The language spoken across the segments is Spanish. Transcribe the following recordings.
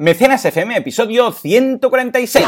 Mecenas FM, episodio 146.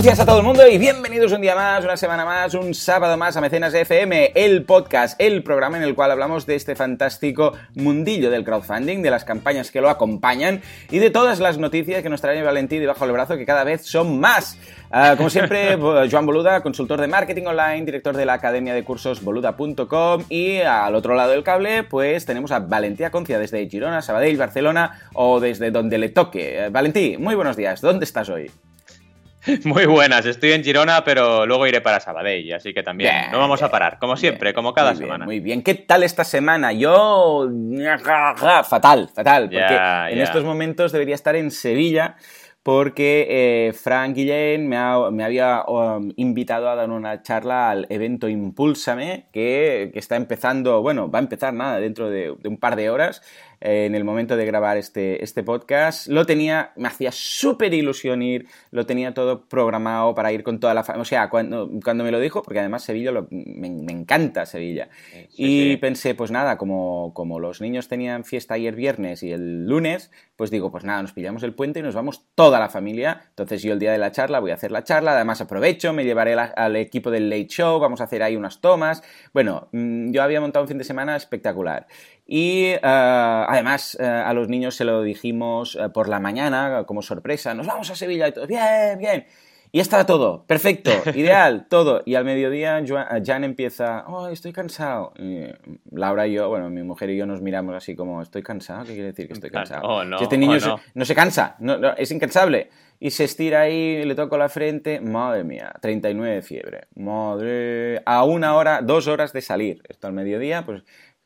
Buenos días a todo el mundo y bienvenidos un día más, una semana más, un sábado más a Mecenas FM, el podcast, el programa en el cual hablamos de este fantástico mundillo del crowdfunding, de las campañas que lo acompañan y de todas las noticias que nos trae Valentín debajo del brazo, que cada vez son más. Uh, como siempre, Joan Boluda, consultor de marketing online, director de la academia de cursos boluda.com y al otro lado del cable, pues tenemos a Valentía Concia desde Girona, Sabadell, Barcelona o desde donde le toque. Uh, Valentí, muy buenos días, ¿dónde estás hoy? Muy buenas, estoy en Girona, pero luego iré para Sabadell, así que también bien, no vamos a parar, como siempre, bien, como cada muy semana. Bien, muy bien, ¿qué tal esta semana? Yo. Fatal, fatal, porque Ya, en ya. estos momentos debería estar en Sevilla. Porque eh, Frank Guillén me, ha- me había um, invitado a dar una charla al evento Impúlsame, que, que está empezando, bueno, va a empezar nada, dentro de, de un par de horas, eh, en el momento de grabar este, este podcast. Lo tenía, me hacía súper ilusión ir, lo tenía todo programado para ir con toda la familia. O sea, cuando, cuando me lo dijo, porque además Sevilla lo- me, me encanta Sevilla. Sí, y sí. pensé, pues nada, como, como los niños tenían fiesta ayer viernes y el lunes, pues digo, pues nada, nos pillamos el puente y nos vamos toda la familia. Entonces yo el día de la charla voy a hacer la charla, además aprovecho, me llevaré la- al equipo del Late Show, vamos a hacer ahí unas tomas. Bueno, mm, yo había montado un fin de semana espectacular. Y eh, además eh, a los niños se lo dijimos eh, por la mañana como sorpresa, nos vamos a Sevilla y todo, bien, bien. Y está todo, perfecto, ideal, todo. Y al mediodía Joan- Jan empieza, oh, estoy cansado. Y Laura y yo, bueno, mi mujer y yo nos miramos así como, estoy cansado, ¿qué quiere decir que estoy cansado? oh, no, este niño oh, se- no. no se cansa, no- no, es incansable. Y se estira ahí, le toco la frente, madre mía, 39 de fiebre. Madre. A una hora, dos horas de salir. Esto al mediodía, pues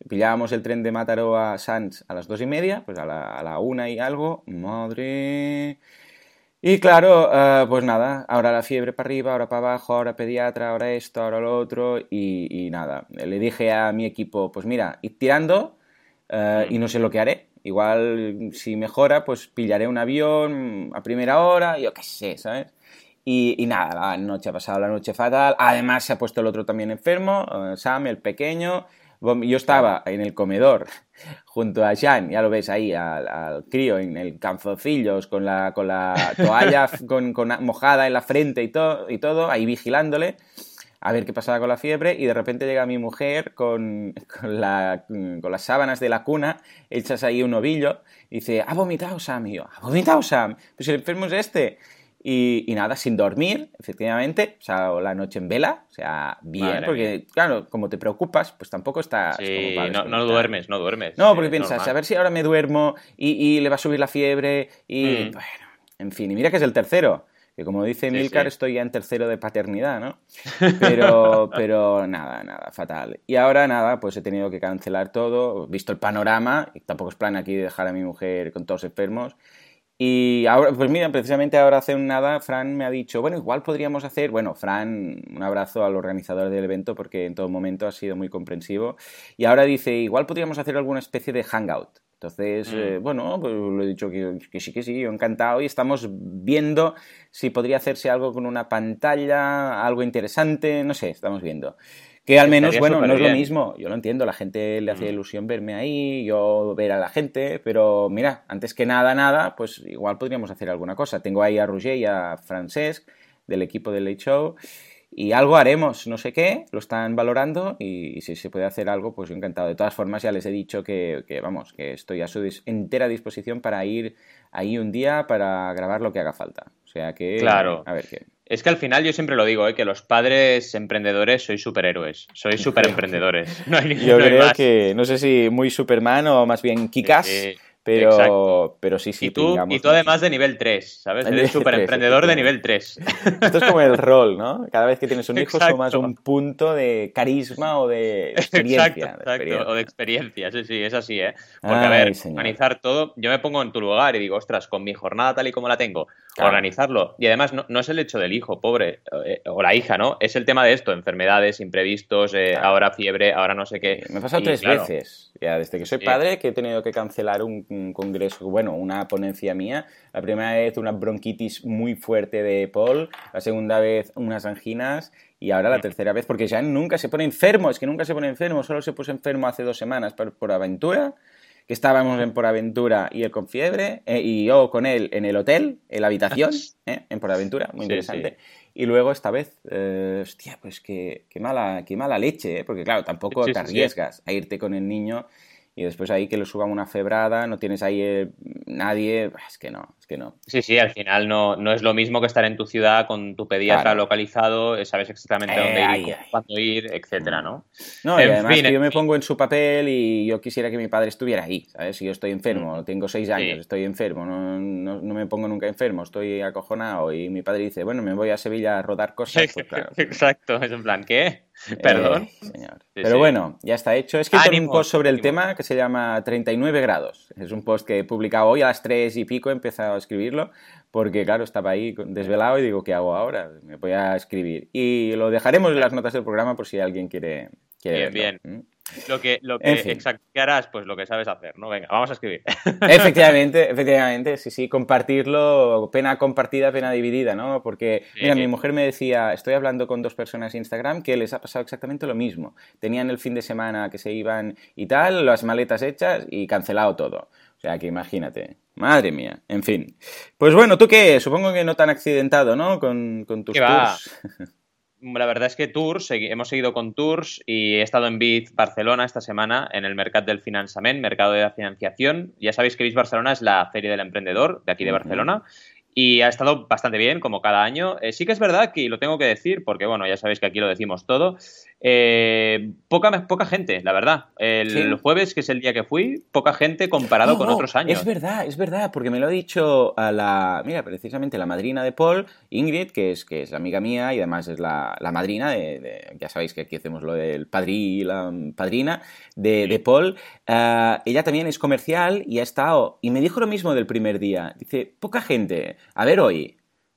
pillábamos el tren de Mataró a Sanz a las dos y media, pues a la, a la una y algo. Madre. Y claro, eh, pues nada, ahora la fiebre para arriba, ahora para abajo, ahora pediatra, ahora esto, ahora lo otro, y, nada. Le dije a mi equipo, pues mira, id tirando eh, y no sé lo que haré. Igual, si mejora, pues pillaré un avión a primera hora, yo qué sé, ¿sabes? Y, y nada, la noche ha pasado la noche fatal. Además, se ha puesto el otro también enfermo, eh, Sam, el pequeño. Yo estaba en el comedor junto a Jan, ya lo ves ahí, al, al crío en el calzoncillos, con la, con la toalla con, con mojada en la frente y, todo y todo, ahí vigilándole a ver qué pasaba con la fiebre y de repente llega mi mujer con, con, la- con las sábanas de la cuna, echas ahí un ovillo y dice, ha vomitado Sam, y yo, ha vomitado Sam, pues el enfermo es este. Y, y nada, sin dormir, efectivamente, o sea, la noche en vela, o sea, bien, Madre porque claro, como te preocupas, pues tampoco estás como Sí, para no, no duermes, no duermes. No, porque es piensas, normal. a ver si ahora me duermo y, y le va a subir la fiebre y Mm. bueno, en fin, y mira que es el tercero, que como dice Sí, Milcar, sí. estoy ya en tercero de paternidad, ¿no? Pero, pero nada, nada, fatal. Y ahora nada, pues he tenido que cancelar todo, visto el panorama, y tampoco es plan aquí dejar a mi mujer con todos enfermos. Y ahora, pues mira, precisamente ahora hace un nada, Fran me ha dicho, bueno, igual podríamos hacer, bueno, Fran, un abrazo al organizador del evento porque en todo momento ha sido muy comprensivo. Y ahora dice, igual podríamos hacer alguna especie de hangout. Entonces, Mm. eh, bueno, pues lo he dicho que, que sí, que sí, yo encantado. Y estamos viendo si podría hacerse algo con una pantalla, algo interesante, no sé, estamos viendo. Que al menos, bueno, no es lo mismo, yo lo entiendo, la gente le hacía Mm. ilusión verme ahí, yo ver a la gente, pero mira, antes que nada, nada, pues igual podríamos hacer alguna cosa. Tengo ahí a Roger y a Francesc del equipo del Late Show y algo haremos, no sé qué, lo están valorando y, si se puede hacer algo, pues yo encantado. De todas formas, ya les he dicho que, que, vamos, que estoy a su dis- entera disposición para ir ahí un día para grabar lo que haga falta. O sea que, Claro. a ver qué. Es que al final yo siempre lo digo, ¿eh? que los padres emprendedores sois superhéroes, sois super emprendedores. No hay, Yo no hay creo más. que, no sé si muy Superman o más bien Kikas. Sí, sí. Pero, pero sí, sí. Y tú, y tú además de nivel 3, ¿sabes? Eres súper emprendedor de nivel 3. Esto es como el rol, ¿no? Cada vez que tienes un hijo sumas un punto de carisma o de experiencia. Exacto, o de experiencia, sí, sí, es así, ¿eh? Porque, a ver, organizar todo, yo me pongo en tu lugar y digo, ostras, con mi jornada tal y como la tengo, organizarlo. Y además no, es el hecho del hijo, pobre, eh, o la hija, ¿no? Es el tema de esto, enfermedades, imprevistos, eh, ahora fiebre, ahora no sé qué. Me ha pasado tres veces, ya desde que soy padre, que he tenido que cancelar un un congreso, bueno, una ponencia mía. La primera vez una bronquitis muy fuerte de Paul, la segunda vez unas anginas y ahora la tercera vez, porque ya nunca se pone enfermo, es que nunca se pone enfermo, solo se puso enfermo hace dos semanas por, aventura, que estábamos en Por Aventura y él con fiebre, eh, y yo con él en el hotel, en la habitación, eh, en Por Aventura, muy interesante. Y luego esta vez, eh, hostia, pues qué, qué, mala, qué mala leche, porque claro, tampoco te arriesgas a irte con el niño y después ahí que le suban una febrada, no tienes ahí eh, nadie, es que no, es que no. Sí, sí, al final no, no es lo mismo que estar en tu ciudad con tu pediatra localizado, eh, sabes exactamente dónde ir, eh, cuándo ir, etcétera, ¿no? No, y además que yo me pongo en su papel y yo quisiera que mi padre estuviera ahí, ¿sabes? Si yo estoy enfermo, mm. tengo seis años, estoy enfermo, no, no, no, me pongo nunca enfermo, estoy acojonado y mi padre dice, bueno, me voy a Sevilla a rodar cosas, pues claro. Exacto, es en plan, ¿qué? Perdón. señor. Pero bueno, ya está hecho. Es que un post sobre el tema que se llama 39 grados. Es un post que he publicado hoy a las 3 y pico, he empezado a escribirlo, porque claro, estaba ahí desvelado y digo, ¿qué hago ahora? Me voy a escribir. Y lo dejaremos en las notas del programa por si alguien quiere, quiere bien, bien. Lo que, lo que harás, pues lo que sabes hacer, ¿no? Venga, vamos a escribir. Efectivamente, efectivamente, sí, sí, compartirlo, pena compartida, pena dividida, ¿no? Porque, mira, mi mujer me decía, estoy hablando con dos personas en Instagram que les ha pasado exactamente lo mismo. Tenían el fin de semana que se iban y tal, las maletas hechas y cancelado todo. O sea, que imagínate. Madre mía, en fin. Pues bueno, ¿tú qué? Supongo que no tan accidentado, ¿no? Con, con tus tours. la verdad es que tours, hemos seguido con tours y he estado en BIT Barcelona esta semana en el mercado del financiamiento, mercado de la financiación. Ya sabéis que BIT Barcelona es la feria del emprendedor de aquí de Barcelona y ha estado bastante bien, como cada año. Eh, sí que es verdad que, lo tengo que decir, porque bueno, ya sabéis que aquí lo decimos todo, eh, poca, poca gente, la verdad. El jueves, que es el día que fui, poca gente comparado con otros años. Es verdad, es verdad, porque me lo ha dicho a la, mira, precisamente la madrina de Paul, Ingrid, que es, que es la amiga mía y además es la, madrina de, ya sabéis que aquí hacemos lo del padrí la padrina de, de Paul. Eh, ella también es comercial y ha estado, y me dijo lo mismo del primer día. Dice, poca gente a ver hoy.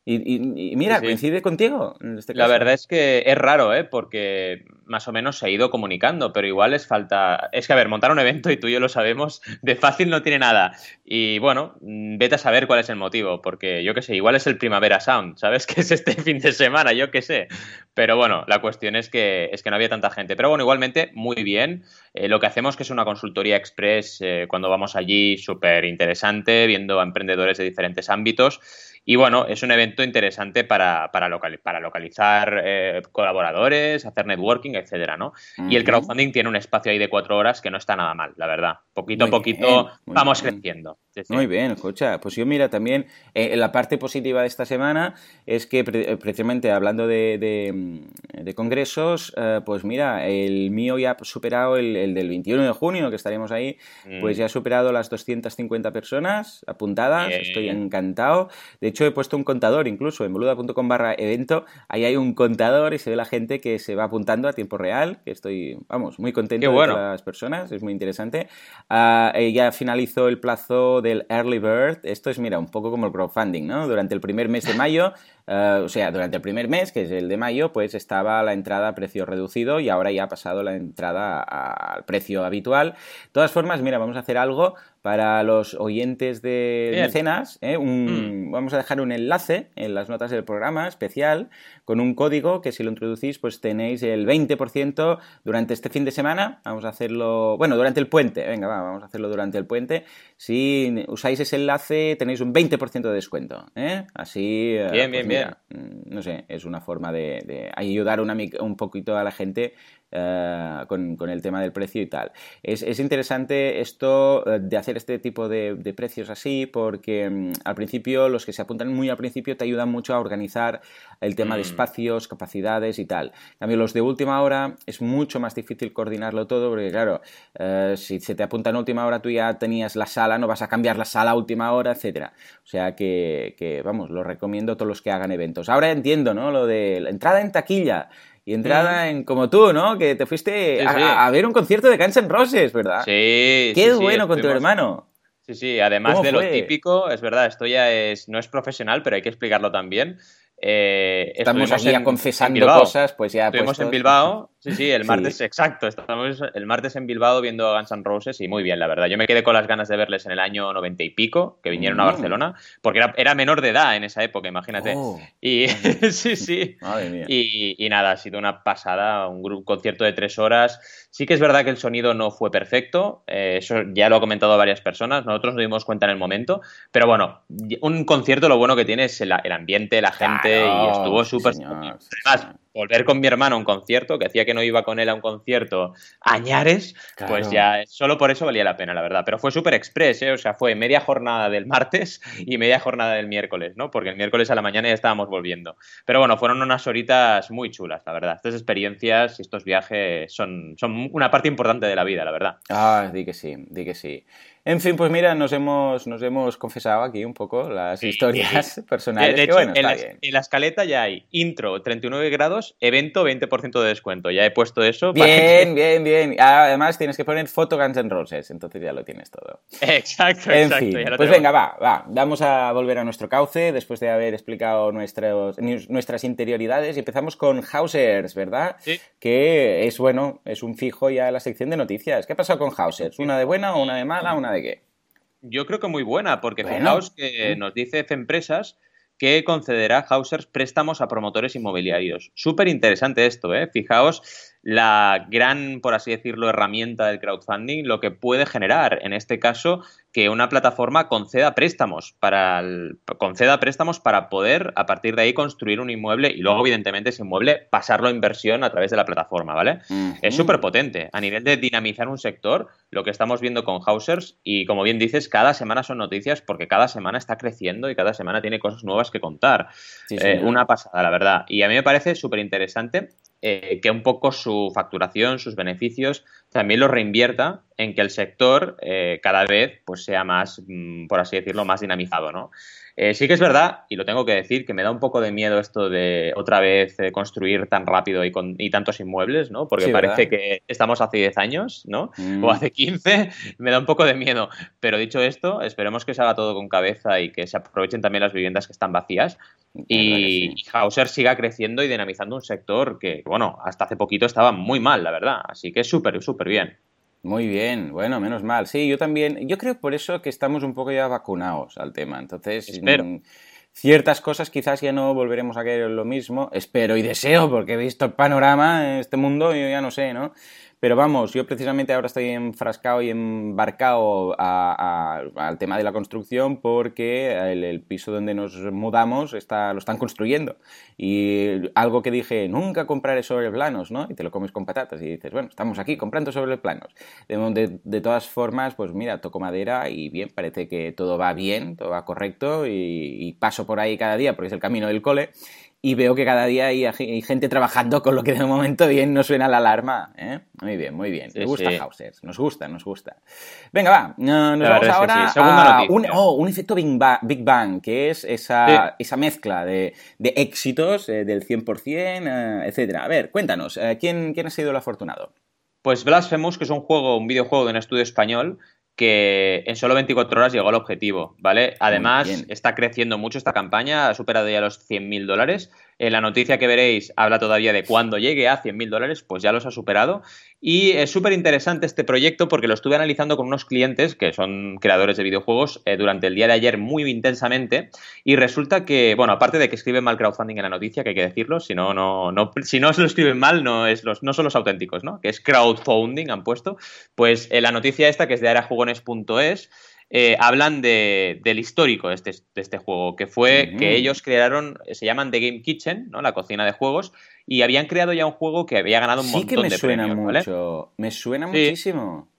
Y, mira, coincide contigo en este La verdad es que es raro, ¿eh? Porque más o menos se ha ido comunicando, pero igual es falta. Es que, a ver, montar un evento, y tú y yo lo sabemos, de fácil no tiene nada. Y bueno, vete a saber cuál es el motivo, porque yo qué sé, igual es el Primavera Sound, ¿sabes? Que es este fin de semana, yo qué sé. Pero bueno, la cuestión es que, es que no había tanta gente. Pero bueno, igualmente, muy bien. Eh, lo que hacemos que es una consultoría express eh, cuando vamos allí, súper interesante, viendo a emprendedores de diferentes ámbitos. Y bueno, es un evento interesante para, para, para localizar eh, colaboradores, hacer networking, etcétera, ¿no? Y el crowdfunding tiene un espacio ahí de cuatro horas que no está nada mal, la verdad. Poquito a poquito vamos creciendo. Muy bien, escucha. Pues yo mira, también eh, la parte positiva de esta semana es que eh, precisamente hablando de, mm, congresos, pues mira, el mío ya ha superado el, del 21 de junio, que estaremos ahí, pues mm. ya ha superado las 250 personas apuntadas. Estoy encantado. De hecho, he puesto un contador incluso en boluda.com barra evento. Ahí hay un contador y se ve la gente que se va apuntando a tiempo real, que estoy, vamos, muy contento de las personas, es muy interesante. Uh, ya finalizó el plazo del Early Bird. Esto es, mira, un poco como el crowdfunding, ¿no? Durante el primer mes de mayo Uh, o sea, durante el primer mes, que es el de mayo, pues estaba la entrada a precio reducido y ahora ya ha pasado la entrada al precio habitual. De todas formas, mira, vamos a hacer algo para los oyentes de mecenas. ¿eh? Mm. Vamos a dejar un enlace en las notas del programa especial con un código que si lo introducís pues tenéis el 20% durante este fin de semana. Vamos a hacerlo, bueno, durante el puente. Venga, vamos a hacerlo durante el puente. Si usáis ese enlace tenéis un 20% de descuento. ¿eh? Así... Eh, bien, bien, pues bien. Mm, no sé, es una forma de, ayudar un poquito a la gente con, el tema del precio y tal. Es, interesante esto de hacer este tipo de, precios así porque mm, al principio, los que se apuntan muy al principio te ayudan mucho a organizar el tema de mm. espacios, capacidades y tal. Cambio, los de última hora es mucho más difícil coordinarlo todo porque, claro, eh, si se te apunta en última hora tú ya tenías la sala, no vas a cambiar la sala a última hora, etcétera. O sea que, vamos, lo recomiendo a todos los que hagan eventos. Ahora entiendo, ¿no? Lo de la entrada en taquilla y entrada en como tú, ¿no? Que te fuiste a, ver un concierto de Guns N' Roses, ¿verdad? Sí. Qué bueno con tu hermano. Sí, sí, además de lo típico, es verdad, esto ya es, no es profesional, pero hay que explicarlo también. Eh, Estamos aquí confesando cosas, pues ya. Estuvimos en Bilbao, sí, sí, el martes, exacto. Estamos el martes en Bilbao viendo a Guns N' Roses y muy bien, la verdad. Yo me quedé con las ganas de verles en el año noventa y pico, que vinieron a mm. Barcelona, porque era, menor de edad en esa época, imagínate. Oh, y sí, sí. Madre mía. Y, nada, ha sido una pasada, un, concierto de tres horas. Sí que es verdad que el sonido no fue perfecto, eh, eso ya lo ha comentado varias personas, nosotros nos dimos cuenta en el momento, pero bueno, un concierto lo bueno que tiene es el, ambiente, la gente y estuvo súper... Además, volver con mi hermano a un concierto, que hacía que no iba con él a un concierto añares, pues ya solo por eso valía la pena, la verdad. Pero fue súper express, ¿eh? o sea, fue media jornada del martes y media jornada del miércoles, ¿no? Porque el miércoles a la mañana ya estábamos volviendo. Pero bueno, fueron unas horitas muy chulas, la verdad. Estas experiencias y estos viajes son, son una parte importante de la vida, la verdad. Ah, di que sí, di que sí. En fin, pues mira, nos hemos, nos hemos confesado aquí un poco las historias personales. De, hecho, en, la, escaleta ya hay intro, 39 grados, evento, 20% de descuento. Ya he puesto eso. Bien, bien, bien. Además, tienes que poner foto Guns N' Roses, entonces ya lo tienes todo. Exacto, en exacto. Fin, pues venga, va, va. Vamos a volver a nuestro cauce después de haber explicado nuestros, nuestras interioridades y empezamos con Hausers, ¿verdad? Sí. Que es, bueno, es un fijo ya en la sección de noticias. ¿Qué ha pasado con Hausers? ¿Una de buena o una de mala? ¿Una de yo creo que muy buena, porque fijaos que nos dice Empresas que concederá Hausers préstamos a promotores inmobiliarios. Súper interesante esto, ¿eh? Fijaos la gran, por así decirlo, herramienta del crowdfunding, lo que puede generar, en este caso, que una plataforma conceda préstamos para conceda préstamos para poder a partir de ahí construir un inmueble y luego evidentemente ese inmueble pasarlo a inversión a través de la plataforma, ¿vale? Es súper potente a nivel de dinamizar un sector, lo que estamos viendo con Hausers y como bien dices, cada semana son noticias porque cada semana está creciendo y cada semana tiene cosas nuevas que contar. Eh, una pasada, la verdad. Y a mí me parece súper interesante eh, que un poco su facturación, sus beneficios, también los reinvierta en que el sector eh, cada vez pues, sea más, mm, por así decirlo, más dinamizado, ¿no? Eh, sí que es verdad, y lo tengo que decir, que me da un poco de miedo esto de otra vez construir tan rápido y, con, y tantos inmuebles, ¿no? Porque parece que estamos hace 10 años, ¿no? Mm. O hace 15, me da un poco de miedo. Pero dicho esto, esperemos que se haga todo con cabeza y que se aprovechen también las viviendas que están vacías y Hauser siga creciendo y dinamizando un sector que, bueno, hasta hace poquito estaba muy mal, la verdad. Así que súper, súper bien. Muy bien, bueno, menos mal. Sí, yo también, yo creo por eso que estamos un poco ya vacunados al tema. Entonces, mm, ciertas cosas quizás ya no volveremos a querer lo mismo. Espero y deseo, porque he visto el panorama en este mundo, yo ya no sé, ¿no? Pero vamos, yo precisamente ahora estoy enfrascado y embarcado al tema de la construcción porque el, piso donde nos mudamos está, lo están construyendo. Y algo que dije, nunca compraré sobre planos, ¿no? Y te lo comes con patatas y dices, bueno, estamos aquí comprando sobre planos. De, todas formas, pues mira, toco madera y bien, parece que todo va bien, todo va correcto y, y paso por ahí cada día porque es el camino del cole y veo que cada día hay, gente trabajando con lo que de momento bien no suena la alarma. ¿eh? Muy bien, muy bien. Me gusta Hausers, nos gusta, nos gusta. Venga, va, nos vamos ahora a un, oh, un, efecto Big Bang, que es esa, esa mezcla de, de éxitos eh, del 100%, eh, etcétera. A ver, cuéntanos, ¿quién, ¿quién ha sido el afortunado? Pues Blasphemous, que es un juego, un videojuego de un estudio español, que en solo 24 horas llegó al objetivo, ¿vale? Además, está creciendo mucho esta campaña, ha superado ya los 100.000 dólares en la noticia que veréis habla todavía de cuando llegue a 100.000 dólares, pues ya los ha superado. Y es súper interesante este proyecto porque lo estuve analizando con unos clientes que son creadores de videojuegos eh, durante el día de ayer muy intensamente. Y resulta que, bueno, aparte de que escriben mal crowdfunding en la noticia, que hay que decirlo, si no, no, no, si no se lo escriben mal, no, es los, no son los auténticos, ¿no? Que es crowdfunding, han puesto. Pues en la noticia esta, que es de arajugones.es, eh, hablan de, del histórico de este, de este juego, que fue que ellos crearon, se llaman The Game Kitchen, ¿no? La cocina de juegos, y habían creado ya un juego que había ganado un montón de premios. Sí que me suena mucho, me suena muchísimo.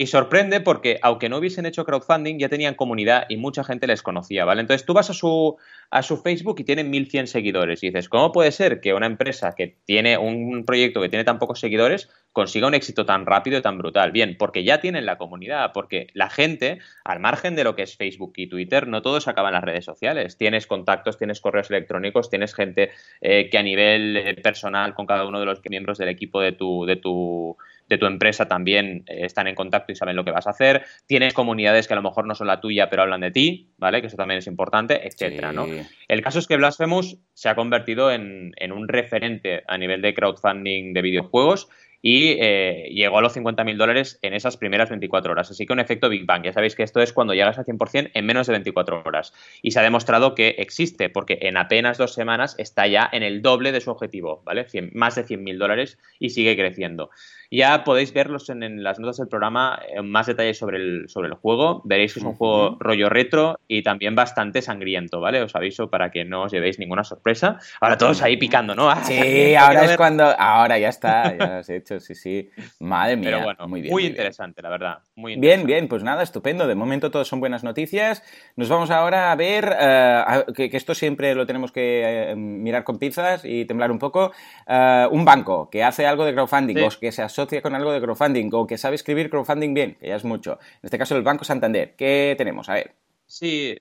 Y sorprende porque, aunque no hubiesen hecho crowdfunding, ya tenían comunidad y mucha gente les conocía, ¿vale? Entonces tú vas a su, a su Facebook y tienen 1100 seguidores y dices, ¿cómo puede ser que una empresa que tiene un proyecto que tiene tan pocos seguidores consiga un éxito tan rápido y tan brutal? Bien, porque ya tienen la comunidad, porque la gente, al margen de lo que es Facebook y Twitter, no todos acaban las redes sociales. Tienes contactos, tienes correos electrónicos, tienes gente eh, que a nivel eh, personal con cada uno de los miembros del equipo de tu, de tu de tu empresa también eh, están en contacto y saben lo que vas a hacer. Tienes comunidades que a lo mejor no son la tuya, pero hablan de ti, ¿vale? Que eso también es importante, etcétera, ¿no? El caso es que Blasphemous se ha convertido en, en un referente a nivel de crowdfunding de videojuegos y eh, llegó a los 50.000 dólares en esas primeras 24 horas. Así que un efecto Big Bang. Ya sabéis que esto es cuando llegas al 100% en menos de 24 horas. Y se ha demostrado que existe, porque en apenas dos semanas está ya en el doble de su objetivo, ¿vale? más de 100.000 dólares y sigue creciendo. Ya podéis verlos en, las notas del programa en más detalles sobre el, sobre el juego. Veréis que es un juego rollo retro y también bastante sangriento, ¿vale? Os aviso para que no os llevéis ninguna sorpresa. Ahora todos ahí picando, ¿no? Sí, ahora es cuando... Ahora ya está, ya lo has hecho, sí, sí. Madre mía. Pero bueno, muy bien. Muy, interesante, la verdad. Muy bien, bien, pues nada, estupendo. De momento todos son buenas noticias. Nos vamos ahora a ver, eh, que, esto siempre lo tenemos que eh, mirar con pizzas y temblar un poco. Eh, un banco que hace algo de crowdfunding o que se asocia con algo de crowdfunding o que sabe escribir crowdfunding bien, que ya es mucho. En este caso el Banco Santander. ¿Qué tenemos? A ver. Sí,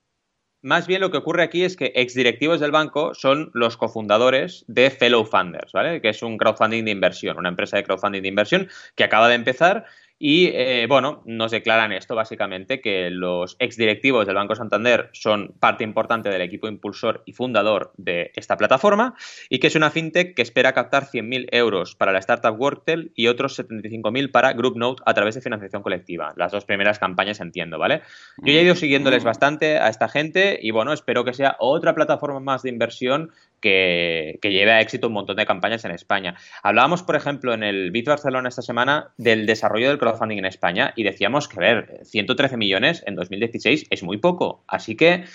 más bien lo que ocurre aquí es que exdirectivos del banco son los cofundadores de Fellow Funders, ¿vale? Que es un crowdfunding de inversión, una empresa de crowdfunding de inversión que acaba de empezar y eh, bueno, nos declaran esto básicamente, que los exdirectivos del Banco Santander son parte importante del equipo impulsor y fundador de esta plataforma y que es una fintech que espera captar 100.000 euros para la startup Worktel y otros 75.000 para GroupNote a través de financiación colectiva. Las dos primeras campañas entiendo, ¿vale? Yo ya he ido siguiéndoles bastante a esta gente y bueno, espero que sea otra plataforma más de inversión que, lleve a éxito un montón de campañas en España. Hablábamos, por ejemplo, en el Bit Barcelona esta semana del desarrollo del crowdfunding en España y decíamos que, a ver, 113 millones en 2016 es muy poco. Así que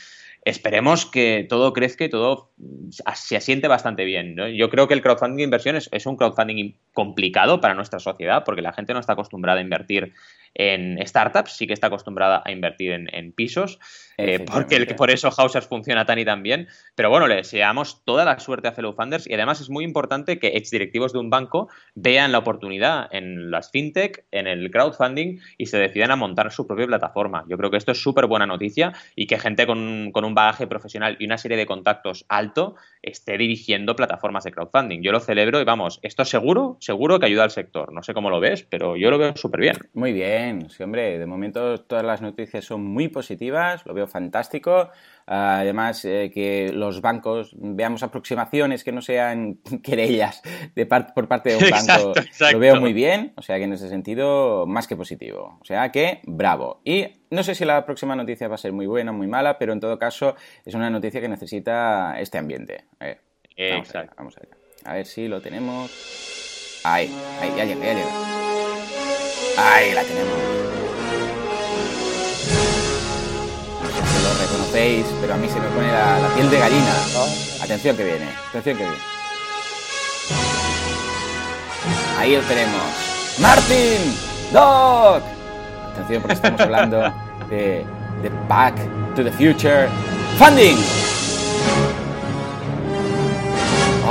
esperemos que todo crezca y todo se asiente bastante bien. Yo creo que el crowdfunding de inversión es, un crowdfunding complicado para nuestra sociedad porque la gente no está acostumbrada a invertir en startups, sí que está acostumbrada a invertir en, pisos, eh, porque por eso Hausers funciona tan y tan bien. Pero bueno, le deseamos toda la suerte a Fellow Funders y además es muy importante que exdirectivos de un banco vean la oportunidad en las fintech, en el crowdfunding y se decidan a montar su propia plataforma. Yo creo que esto es súper buena noticia y que gente con, con un bagaje profesional y una serie de contactos alto esté dirigiendo plataformas de crowdfunding. Yo lo celebro y vamos, esto seguro, seguro que ayuda al sector. No sé cómo lo ves, pero yo lo veo súper bien. Muy bien, sí, hombre, de momento todas las noticias son muy positivas, lo veo fantástico. Además, eh, que los bancos veamos aproximaciones que no sean querellas de por parte de un banco, lo veo muy bien. O sea que en ese sentido, más que positivo. O sea que, bravo. Y no sé si la próxima noticia va a ser muy buena o muy mala, pero en todo caso es una noticia que necesita este ambiente. A ver, vamos, allá, vamos allá. A ver si lo tenemos. Ahí, ahí, ya llega, ya llega. Ahí la tenemos. lo reconocéis, pero a mí se me pone la, piel de gallina. Atención que viene, atención que viene. Ahí lo tenemos. ¡Martin! ¡Doc! Atención porque estamos hablando de, de Back to the Future Funding.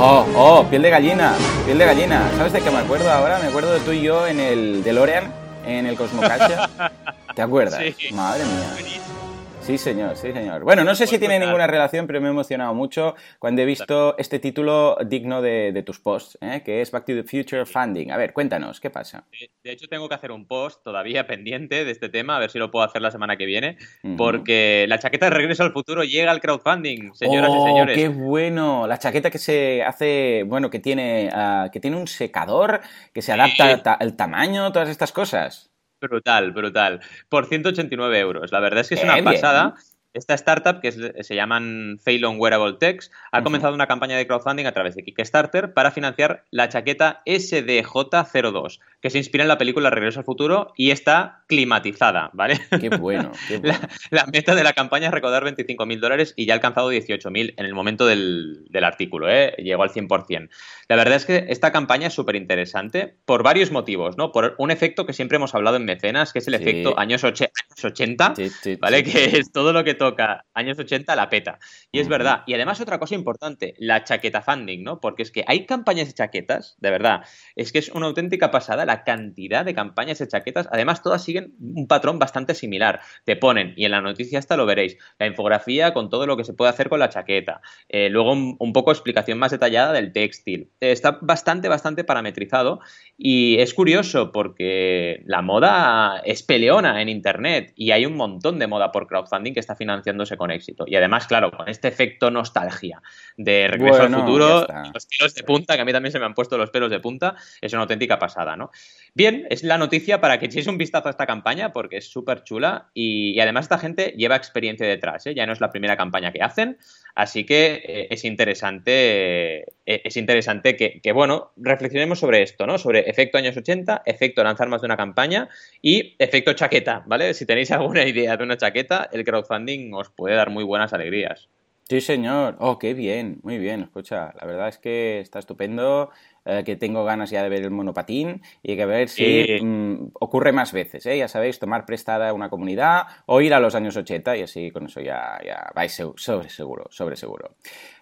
Oh, oh, piel de gallina, piel de gallina. ¿Sabes de qué me acuerdo ahora? Me acuerdo de tú y yo en el DeLorean, en el Cosmocacha. ¿Te acuerdas? Madre mía. Sí, señor, sí, señor. Bueno, no sé si tiene ninguna relación, pero me he emocionado mucho cuando he visto este título digno de, tus posts, ¿eh? que es Back to the Future Funding. A ver, cuéntanos, ¿qué pasa? De hecho, tengo que hacer un post todavía pendiente de este tema, a ver si lo puedo hacer la semana que viene, porque la chaqueta de Regreso al Futuro llega al crowdfunding, señoras y oh, señores. ¡Qué bueno! La chaqueta que se hace, bueno, que tiene, ah, que tiene un secador, que se adapta al tamaño, todas estas cosas. Brutal, brutal. Por 189 euros. La verdad es que es una pasada. Esta startup, que se llaman Phelan Wearable Techs, ha comenzado una campaña de crowdfunding a través de Kickstarter para financiar la chaqueta SDJ02, que se inspira en la película Regreso al Futuro y está climatizada, ¿vale? Qué bueno. La, meta de la campaña es recaudar 25.000 dólares y ya ha alcanzado 18.000 en el momento del, artículo, ¿eh? Llegó al 100%. La verdad es que esta campaña es súper interesante por varios motivos, ¿no? Por un efecto que siempre hemos hablado en mecenas, que es el efecto años, 80, ¿vale? que es todo lo que toca años 80 la peta. Y es verdad. Y además otra cosa importante, la chaqueta funding, ¿no? Porque es que hay campañas de chaquetas, de verdad, es que es una auténtica pasada la cantidad de campañas de chaquetas. Además, todas siguen un patrón bastante similar. Te ponen, y en la noticia hasta lo veréis, la infografía con todo lo que se puede hacer con la chaqueta. Eh, luego un, un, poco explicación más detallada del textil. está bastante, bastante parametrizado y es curioso porque la moda es peleona en Internet y hay un montón de moda por crowdfunding que está financiándose con éxito. Y además, claro, con este efecto nostalgia de regreso al futuro, los pelos de punta, que a mí también se me han puesto los pelos de punta, es una auténtica pasada, ¿no? Bien, es la noticia para que echéis un vistazo a esta campaña porque es súper chula y, además esta gente lleva experiencia detrás, ¿eh? ya no es la primera campaña que hacen, así que eh, es interesante, eh, es interesante que, que, bueno, reflexionemos sobre esto, ¿no? Sobre efecto años 80, efecto lanzar más de una campaña y efecto chaqueta, ¿vale? Si tenéis alguna idea de una chaqueta, el crowdfunding os puede dar muy buenas alegrías. Sí, señor. Oh, qué bien, muy bien. Escucha, la verdad es que está estupendo, eh, que tengo ganas ya de ver el monopatín y que a ver si mm, ocurre más veces, ¿eh? Ya sabéis, tomar prestada una comunidad o ir a los años 80 y así con eso ya, ya vais sobre seguro, sobre seguro.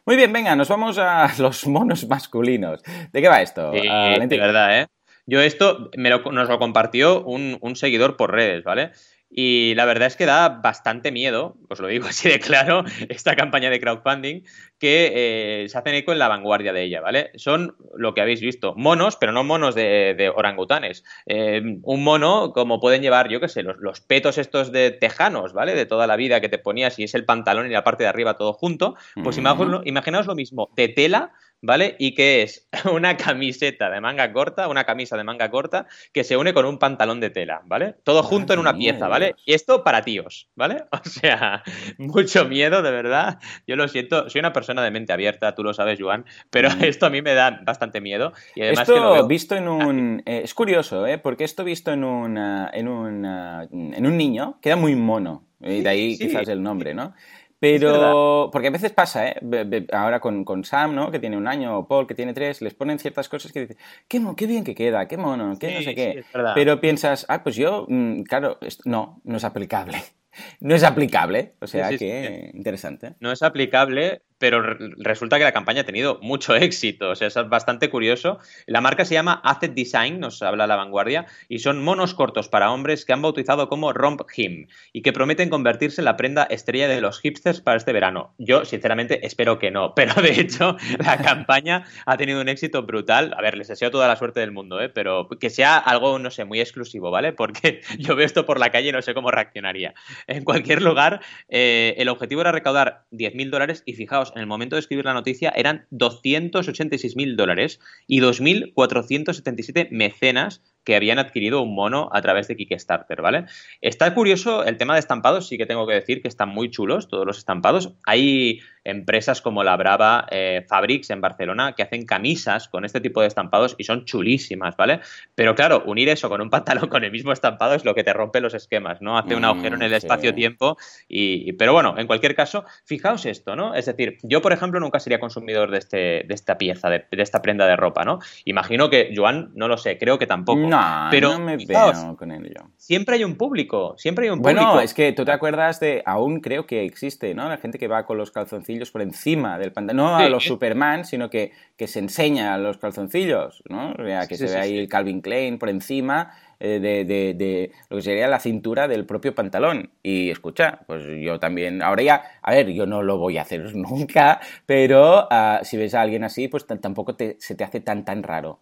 Muy bien, venga, nos vamos a los monos masculinos. ¿De qué va esto? Sí, uh, de verdad, ¿eh? Yo esto me lo, nos lo compartió un, un seguidor por redes, ¿vale? Y la verdad es que da bastante miedo, os lo digo así de claro, esta campaña de crowdfunding, que eh, se hacen eco en la vanguardia de ella, ¿vale? Son lo que habéis visto, monos, pero no monos de, orangutanes. Eh, un mono, como pueden llevar, yo qué sé, los, los, petos estos de tejanos, ¿vale? De toda la vida que te ponías y es el pantalón y la parte de arriba todo junto. Pues imaginaos lo mismo, de tela, ¿vale? Y que es una camiseta de manga corta, una camisa de manga corta que se une con un pantalón de tela, ¿vale? Todo junto en una pieza, ¿vale? Y esto para tíos, ¿vale? O sea, mucho miedo, de verdad. Yo lo siento, soy una persona de mente abierta, tú lo sabes, Juan, pero mm. esto a mí me da bastante miedo. Y además esto visto en un... Eh, es curioso, ¿eh? Porque esto visto en un, en un, en un niño queda muy mono. Y de ahí quizás el nombre, ¿no? Pero, porque a veces pasa, ¿eh? Ahora con, con, Sam, ¿no? Que tiene un año, o Paul, que tiene tres, les ponen ciertas cosas que dicen, qué, qué bien que queda, qué mono, qué no sé qué. Pero piensas, ah, pues yo, mm, claro, no, no es aplicable. No es aplicable, o sea que interesante. No es aplicable pero resulta que la campaña ha tenido mucho éxito, o sea, es bastante curioso. La marca se llama Asset Design, nos habla la vanguardia, y son monos cortos para hombres que han bautizado como Romp Him y que prometen convertirse en la prenda estrella de los hipsters para este verano. Yo, sinceramente, espero que no, pero de hecho, la campaña ha tenido un éxito brutal. A ver, les deseo toda la suerte del mundo, ¿eh? pero que sea algo, no sé, muy exclusivo, ¿vale? Porque yo veo esto por la calle y no sé cómo reaccionaría. En cualquier lugar, eh, el objetivo era recaudar 10.000 dólares y fijaos, en el momento de escribir la noticia eran 286 mil dólares y 2.477 mecenas que habían adquirido un mono a través de Kickstarter, ¿vale? Está curioso el tema de estampados, sí que tengo que decir que están muy chulos todos los estampados. Hay empresas como la Brava eh, Fabrics en Barcelona que hacen camisas con este tipo de estampados y son chulísimas, ¿vale? Pero claro, unir eso con un pantalón con el mismo estampado es lo que te rompe los esquemas, ¿no? Hace un agujero en el mm, espacio-tiempo y, pero bueno, en cualquier caso, fijaos esto, ¿no? Es decir, yo por ejemplo nunca sería consumidor de, este, de esta pieza, de, esta prenda de ropa, ¿no? Imagino que Joan, no lo sé, creo que tampoco. No, pero no me veo con ello. Siempre hay un público, siempre hay un público. Bueno, es que tú te acuerdas de, aún creo que existe, ¿no? La gente que va con los calzoncillos por encima del pantalón. No a los Superman, sino que, que se enseña los calzoncillos, ¿no? O sea, que se ve ahí el Calvin Klein por encima eh, de, de, lo que sería la cintura del propio pantalón. Y escucha, pues yo también, ahora ya, a ver, yo no lo voy a hacer nunca, pero uh, si ves a alguien así, pues tampoco te, se te hace tan, tan raro.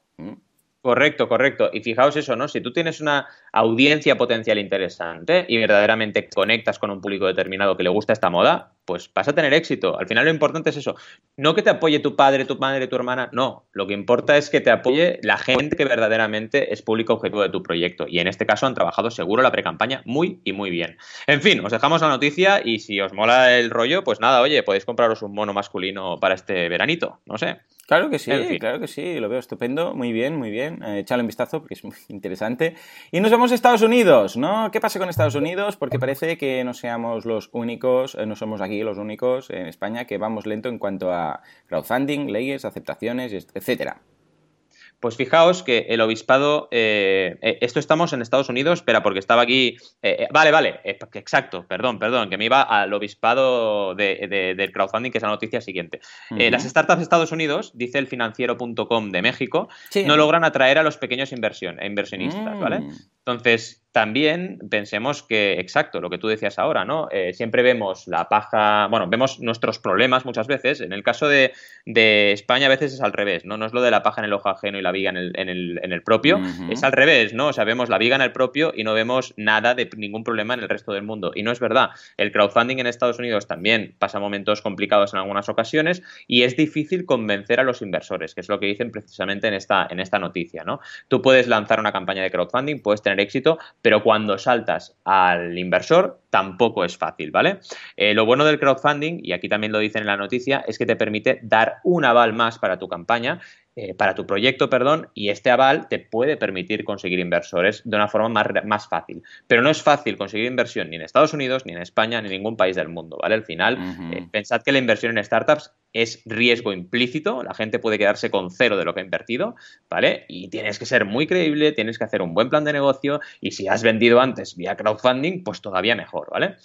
Correcto, correcto. Y fijaos eso, ¿no? Si tú tienes una audiencia potencial interesante y verdaderamente conectas con un público determinado que le gusta esta moda, pues vas a tener éxito. Al final lo importante es eso. No que te apoye tu padre, tu madre, tu hermana, no. Lo que importa es que te apoye la gente que verdaderamente es público objetivo de tu proyecto. Y en este caso han trabajado seguro la pre-campaña muy y muy bien. En fin, os dejamos la noticia y si os mola el rollo, pues nada, oye, podéis compraros un mono masculino para este veranito. No sé. Claro que sí, claro que sí, lo veo estupendo, muy bien, muy bien. Eh, un vistazo porque es muy interesante. Y nos vamos a Estados Unidos, ¿no? ¿Qué pasa con Estados Unidos? Porque parece que no seamos los únicos, eh, no somos aquí los únicos en España que vamos lento en cuanto a crowdfunding, leyes, aceptaciones, etcétera. Pues fijaos que el obispado, eh, eh, esto estamos en Estados Unidos, espera, porque estaba aquí, eh, vale, vale, exacto, perdón, perdón, que me iba al obispado del crowdfunding, que es la noticia siguiente. las startups de Estados Unidos, dice el financiero.com de México, no logran atraer a los pequeños inversionistas, ¿vale? Mm. Entonces, también pensemos que, exacto, lo que tú decías ahora, ¿no? Eh, siempre vemos la paja, bueno, vemos nuestros problemas muchas veces. En el caso de, España a veces es al revés, ¿no? No es lo de la paja en el ojo ajeno y la viga en el, en el, en el propio, es al revés, ¿no? O sea, vemos la viga en el propio y no vemos nada de ningún problema en el resto del mundo. Y no es verdad. El crowdfunding en Estados Unidos también pasa momentos complicados en algunas ocasiones y es difícil convencer a los inversores, que es lo que dicen precisamente en esta, en esta noticia, ¿no? Tú puedes lanzar una campaña de crowdfunding, puedes tener éxito, pero cuando saltas al inversor tampoco es fácil, ¿vale? Eh, lo bueno del crowdfunding, y aquí también lo dicen en la noticia, es que te permite dar un aval más para tu campaña, eh, para tu proyecto, perdón, y este aval te puede permitir conseguir inversores de una forma más, más, fácil. Pero no es fácil conseguir inversión ni en Estados Unidos, ni en España, ni en ningún país del mundo, ¿vale? Al final, eh, pensad que la inversión en startups es riesgo implícito, la gente puede quedarse con cero de lo que ha invertido, ¿vale? Y tienes que ser muy creíble, tienes que hacer un buen plan de negocio y si has vendido antes vía crowdfunding, pues todavía mejor, ¿vale?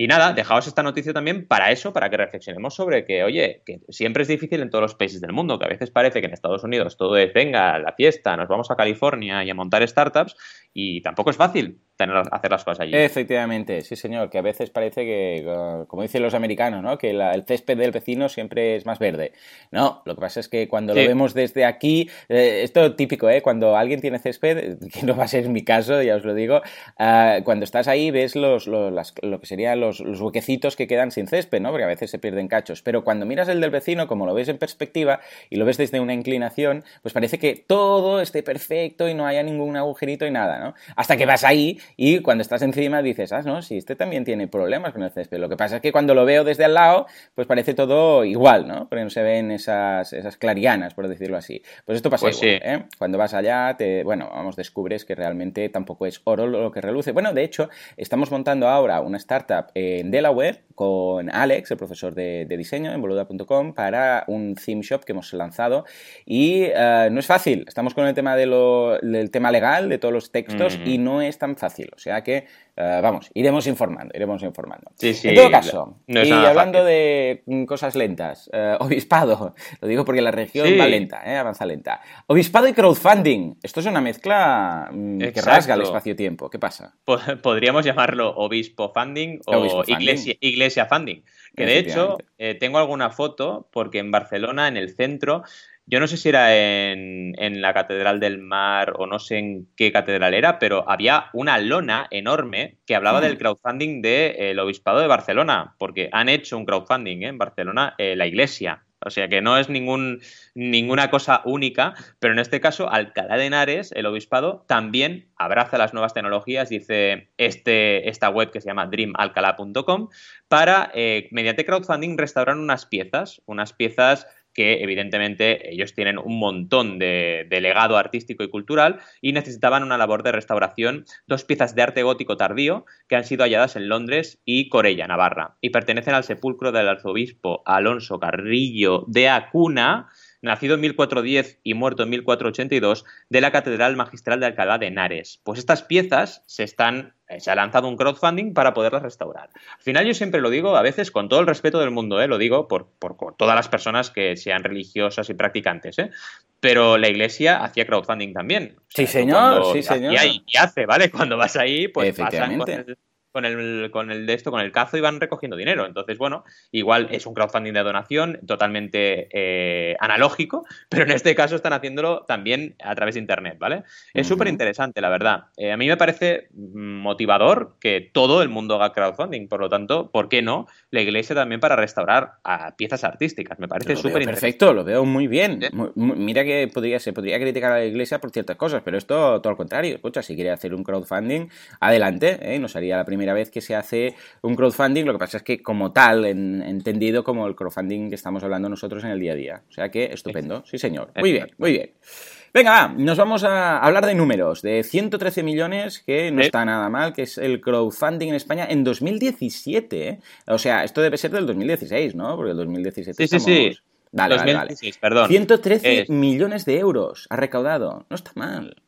Y nada, dejaos esta noticia también para eso, para que reflexionemos sobre que, oye, que siempre es difícil en todos los países del mundo, que a veces parece que en Estados Unidos todo es, venga, la fiesta, nos vamos a California y a montar startups, y tampoco es fácil tener, hacer las cosas allí. Efectivamente, sí señor, que a veces parece que, como dicen los americanos, ¿no? que el césped del vecino siempre es más verde. No, lo que pasa es que cuando lo vemos desde aquí, eh, esto típico, ¿eh? cuando alguien tiene césped, que no va a ser mi caso, ya os lo digo, ah, cuando estás ahí ves los, lo que serían los, los, huequecitos que quedan sin césped, ¿no? porque a veces se pierden cachos, pero cuando miras el del vecino, como lo ves en perspectiva y lo ves desde una inclinación, pues parece que todo esté perfecto y no haya ningún agujerito y nada, ¿no? Hasta que vas ahí y cuando estás encima dices, ah, no, si este también tiene problemas con el césped. Lo que pasa es que cuando lo veo desde al lado, pues parece todo igual, ¿no? Porque no se ven esas, esas clarianas, por decirlo así. Pues esto pasa pues igual, ¿eh? Cuando vas allá, te, bueno, vamos, descubres que realmente tampoco es oro lo que reluce. Bueno, de hecho, estamos montando ahora una startup en Delaware con Alex, el profesor de, diseño en boluda.com, para un theme shop que hemos lanzado. Y eh, no es fácil, estamos con el tema de lo, del tema legal, de todos los textos, y no es tan fácil. O sea que, eh, vamos, iremos informando, iremos informando. Sí, sí, en todo caso, y hablando de cosas lentas, eh, obispado, lo digo porque la región va lenta, eh, avanza lenta. Obispado y crowdfunding, esto es una mezcla mm, que rasga el espacio-tiempo. ¿Qué pasa? Podríamos llamarlo obispo funding o iglesia, iglesia funding. Que de hecho, tengo alguna foto porque en Barcelona, en el centro, yo no sé si era en, la Catedral del Mar o no sé en qué catedral era, pero había una lona enorme que hablaba mm. del crowdfunding del Obispado de Barcelona, porque han hecho un crowdfunding ¿eh? en Barcelona, eh, la iglesia. O sea que no es ninguna cosa única, pero en este caso Alcalá de Henares, el obispado, también abraza las nuevas tecnologías, dice este, esta web que se llama dreamalcalá.com, para, eh, mediante crowdfunding, restaurar unas piezas, unas piezas que evidentemente ellos tienen un montón de, legado artístico y cultural y necesitaban una labor de restauración, dos piezas de arte gótico tardío que han sido halladas en Londres y Corella, Navarra, y pertenecen al sepulcro del arzobispo Alonso Carrillo de Acuna, nacido en 1410 y muerto en 1482, de la Catedral Magistral de Alcalá de Henares. Pues estas piezas se están eh, se ha lanzado un crowdfunding para poderlas restaurar. Al final yo siempre lo digo, a veces con todo el respeto del mundo, ¿eh? lo digo por, por, todas las personas que sean religiosas y practicantes, ¿eh? pero la iglesia hacía crowdfunding también. sí, señor, sí, señor. Y, hace, ¿vale? Cuando vas ahí, pues pasan cosas con el, con el de esto, con el cazo y van recogiendo dinero. Entonces, bueno, igual es un crowdfunding de donación totalmente eh, analógico, pero en este caso están haciéndolo también a través de Internet, ¿vale? Es súper interesante, la verdad. Eh, a mí me parece motivador que todo el mundo haga crowdfunding, por lo tanto, ¿por qué no la iglesia también para restaurar a piezas artísticas? Me parece súper interesante. Perfecto, lo veo muy bien. Mira que podría, se podría criticar a la iglesia por ciertas cosas, pero esto todo al contrario. Escucha, si quiere hacer un crowdfunding, adelante, ¿eh? nos haría la primera primera vez que se hace un crowdfunding, lo que pasa es que como tal, entendido como el crowdfunding que estamos hablando nosotros en el día a día. O sea que estupendo, sí señor. Muy bien, muy bien. Venga, va, nos vamos a hablar de números, de 113 millones, que no está nada mal, que es el crowdfunding en España en 2017. ¿eh? O sea, esto debe ser del 2016, ¿no? Porque el 2017 sí, estamos... sí, sí. Vale, vale, perdón. 113 millones de euros ha recaudado. No está mal.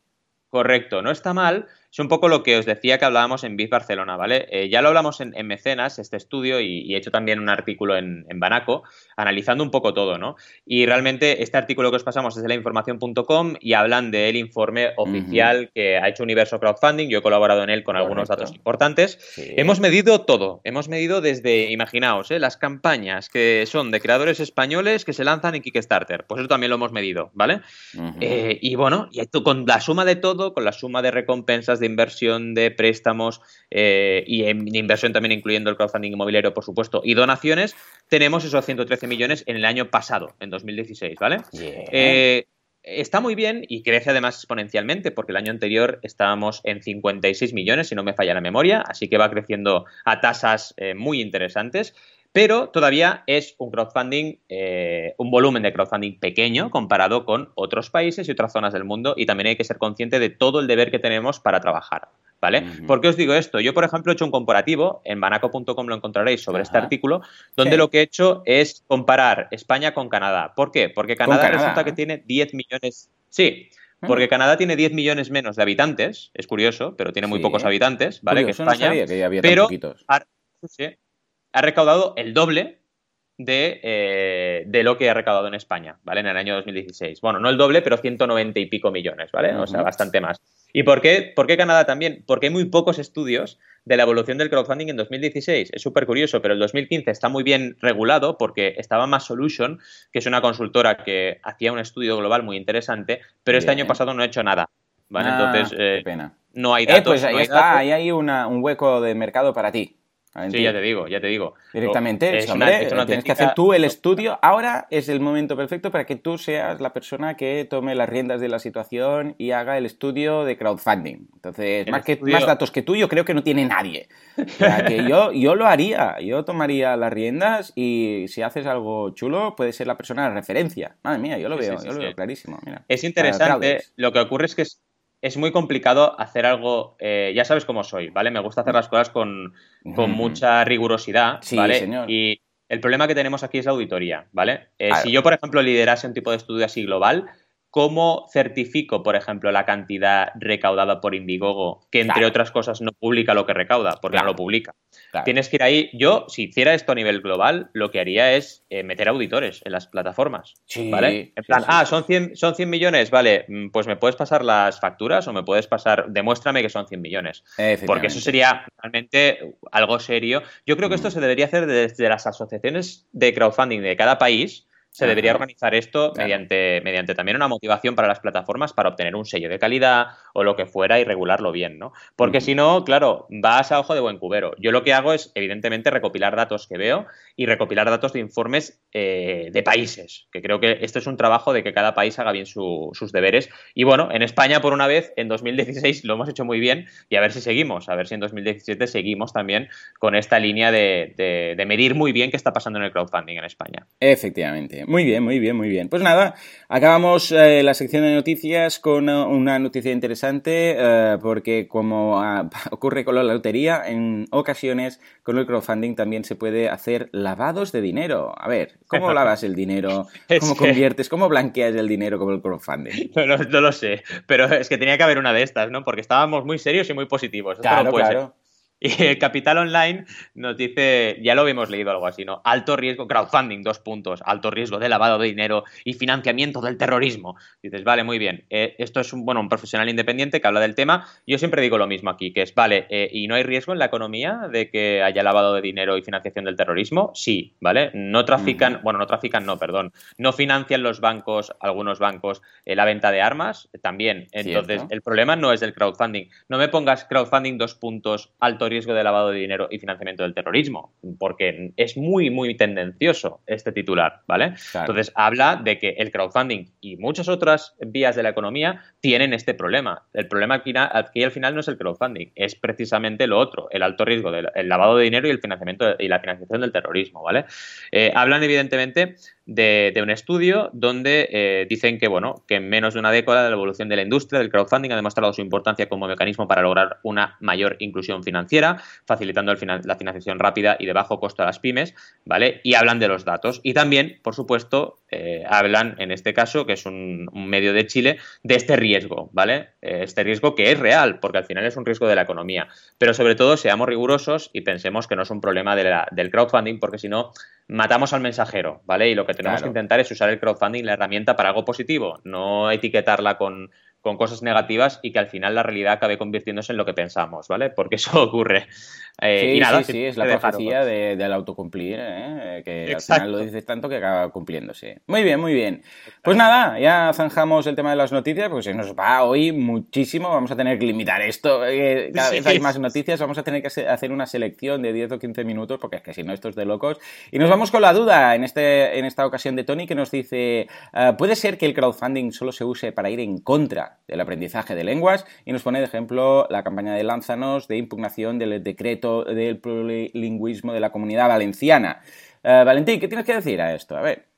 Correcto, no está mal. Es un poco lo que os decía que hablábamos en BIF Barcelona, ¿vale? Eh, ya lo hablamos en, Mecenas, este estudio, y, he hecho también un artículo en, Banaco, analizando un poco todo, ¿no? Y realmente este artículo que os pasamos es de lainformación.com y hablan del informe oficial que ha hecho Universo Crowdfunding. Yo he colaborado en él con algunos datos importantes. Hemos medido todo. Hemos medido desde, imaginaos, ¿eh? las campañas que son de creadores españoles que se lanzan en Kickstarter. Pues eso también lo hemos medido, ¿vale? Eh, y bueno, y con la suma de todo, con la suma de recompensas de inversión, de préstamos eh, y de inversión también incluyendo el crowdfunding inmobiliario, por supuesto, y donaciones, tenemos esos 113 millones en el año pasado, en 2016, ¿vale? Eh, está muy bien y crece además exponencialmente, porque el año anterior estábamos en 56 millones, si no me falla la memoria, así que va creciendo a tasas eh, muy interesantes pero todavía es un crowdfunding, eh, un volumen de crowdfunding pequeño comparado con otros países y otras zonas del mundo y también hay que ser consciente de todo el deber que tenemos para trabajar. ¿Vale? ¿Por qué os digo esto? Yo, por ejemplo, he hecho un comparativo, en banaco.com lo encontraréis sobre este artículo, donde lo que he hecho es comparar España con Canadá. ¿Por qué? Porque Canadá, resulta que tiene 10 millones. Sí, ah. porque Canadá tiene 10 millones menos de habitantes, es curioso, pero tiene muy pocos habitantes, ¿vale? que España. que había pero, poquitos. Sí, ha recaudado el doble eh, de, lo que ha recaudado en España, ¿vale? En el año 2016. Bueno, no el doble, pero 190 y pico millones, ¿vale? O sea, bastante más. ¿Y por qué, por qué Canadá también? Porque hay muy pocos estudios de la evolución del crowdfunding en 2016. Es súper curioso, pero el 2015 está muy bien regulado porque estaba Mass Solution, que es una consultora que hacía un estudio global muy interesante, pero este año pasado no ha hecho nada. ¿vale? Ah, Entonces, eh, pena. no hay datos. Eh, pues ahí está, ahí hay un hueco de mercado para ti. Sí, ya te digo, ya te digo. Directamente, hombre, tienes que hacer tú el estudio. Ahora es el momento perfecto para que tú seas la persona que tome las riendas de la situación y haga el estudio de crowdfunding. Entonces, más, que, más datos que tú, yo creo que no tiene nadie. que yo, yo lo haría, yo tomaría las riendas y si haces algo chulo, puedes ser la persona de referencia. Madre mía, yo lo veo, yo lo veo clarísimo. es interesante, lo que ocurre es que es es muy complicado hacer algo, eh, ya sabes cómo soy, ¿vale? Me gusta hacer las cosas con, mucha rigurosidad, ¿vale? Señor. Y el problema que tenemos aquí es la auditoría, ¿vale? Eh, si yo, por ejemplo, liderase un tipo de estudio así global, ¿Cómo certifico, por ejemplo, la cantidad recaudada por Indiegogo, que entre otras cosas no publica lo que recauda, porque no lo publica? Tienes que ir ahí. Yo, si hiciera esto a nivel global, lo que haría es eh, meter auditores en las plataformas. ¿Vale? En plan, ah, son 100, son 100 millones, vale, mm, pues me puedes pasar las facturas o me puedes pasar, demuéstrame que son 100 millones. Porque eso sería realmente algo serio. Yo creo que esto se debería hacer desde las asociaciones de crowdfunding de cada país se debería organizar esto mediante, mediante también una motivación para las plataformas para obtener un sello de calidad o lo que fuera y regularlo bien, ¿no? Porque si no, claro, vas a ojo de buen cubero. Yo lo que hago es, evidentemente, recopilar datos que veo y recopilar datos de informes eh, de países, que creo que esto es un trabajo de que cada país haga bien sus deberes. Y bueno, en España, por una vez, en 2016 lo hemos hecho muy bien y a ver si seguimos, a ver si en 2017 seguimos también con esta línea de, de medir muy bien qué está pasando en el crowdfunding en España. Efectivamente. Muy bien, muy bien, muy bien. Pues nada, acabamos eh, la sección de noticias con eh, una noticia interesante, eh, porque como ah, ocurre con la lotería, en ocasiones con el crowdfunding también se puede hacer lavados de dinero. A ver, ¿cómo lavas el dinero? ¿Cómo conviertes? ¿Cómo blanqueas el dinero con el crowdfunding? No, lo sé, pero es que tenía que haber una de estas, ¿no? Porque estábamos muy serios y muy positivos. claro, claro. Y el Capital Online nos dice, ya lo habíamos leído algo así, ¿no? Alto riesgo, crowdfunding, dos puntos, alto riesgo de lavado de dinero y financiamiento del terrorismo. dices, vale, muy bien. Eh, esto es un, bueno, un profesional independiente que habla del tema. Yo siempre digo lo mismo aquí, que es, vale, eh, ¿y no hay riesgo en la economía de que haya lavado de dinero y financiación del terrorismo? Sí, ¿vale? No trafican, bueno, no trafican, no, perdón. No financian los bancos, algunos bancos, eh, la venta de armas, también. Entonces, el problema no es el crowdfunding. No me pongas crowdfunding dos puntos, alto riesgo de lavado de dinero y financiamiento del terrorismo, porque es muy, muy tendencioso este titular, ¿vale? Entonces, habla de que el crowdfunding y muchas otras vías de la economía tienen este problema. El problema aquí, aquí al final no es el crowdfunding, es precisamente lo otro, el alto riesgo del lavado de dinero y el financiamiento y la financiación del terrorismo, ¿vale? Eh, hablan evidentemente de, un estudio donde eh, dicen que, bueno, que en menos de una década la evolución de la industria del crowdfunding ha demostrado su importancia como mecanismo para lograr una mayor inclusión financiera, facilitando la financiación rápida y de bajo costo a las pymes, ¿vale? Y hablan de los datos. Y también, por supuesto, eh, hablan, en este caso, que es un, medio de Chile, de este riesgo, ¿vale? Eh, este riesgo que es real, porque al final es un riesgo de la economía. Pero sobre todo, seamos rigurosos y pensemos que no es un problema del crowdfunding, porque si no, matamos al mensajero, ¿vale? Y lo que tenemos que intentar es usar el crowdfunding, la herramienta, para algo positivo, no etiquetarla con, con cosas negativas y que al final la realidad acabe convirtiéndose en lo que pensamos, ¿vale? Porque eso ocurre. Eh, sí, y nada, sí, sí, es la profecía de, del autocumplir, ¿eh? que al final lo dices tanto que acaba cumpliéndose. Muy bien, muy bien. Pues nada, ya zanjamos el tema de las noticias, porque se nos va hoy muchísimo, vamos a tener que limitar esto, eh, cada vez hay más noticias, vamos a tener que hacer una selección de 10 o 15 minutos, porque es que si no, esto es de locos. Y nos vamos con la duda en, este, en esta ocasión de Tony, que nos dice, ah, ¿puede ser que el crowdfunding solo se use para ir en contra del aprendizaje de lenguas? Y nos pone de ejemplo la campaña de Lánzanos de impugnación del decreto del plurilingüismo de la comunidad valenciana. Eh, Valentín, ¿qué tienes que decir a esto? A ver.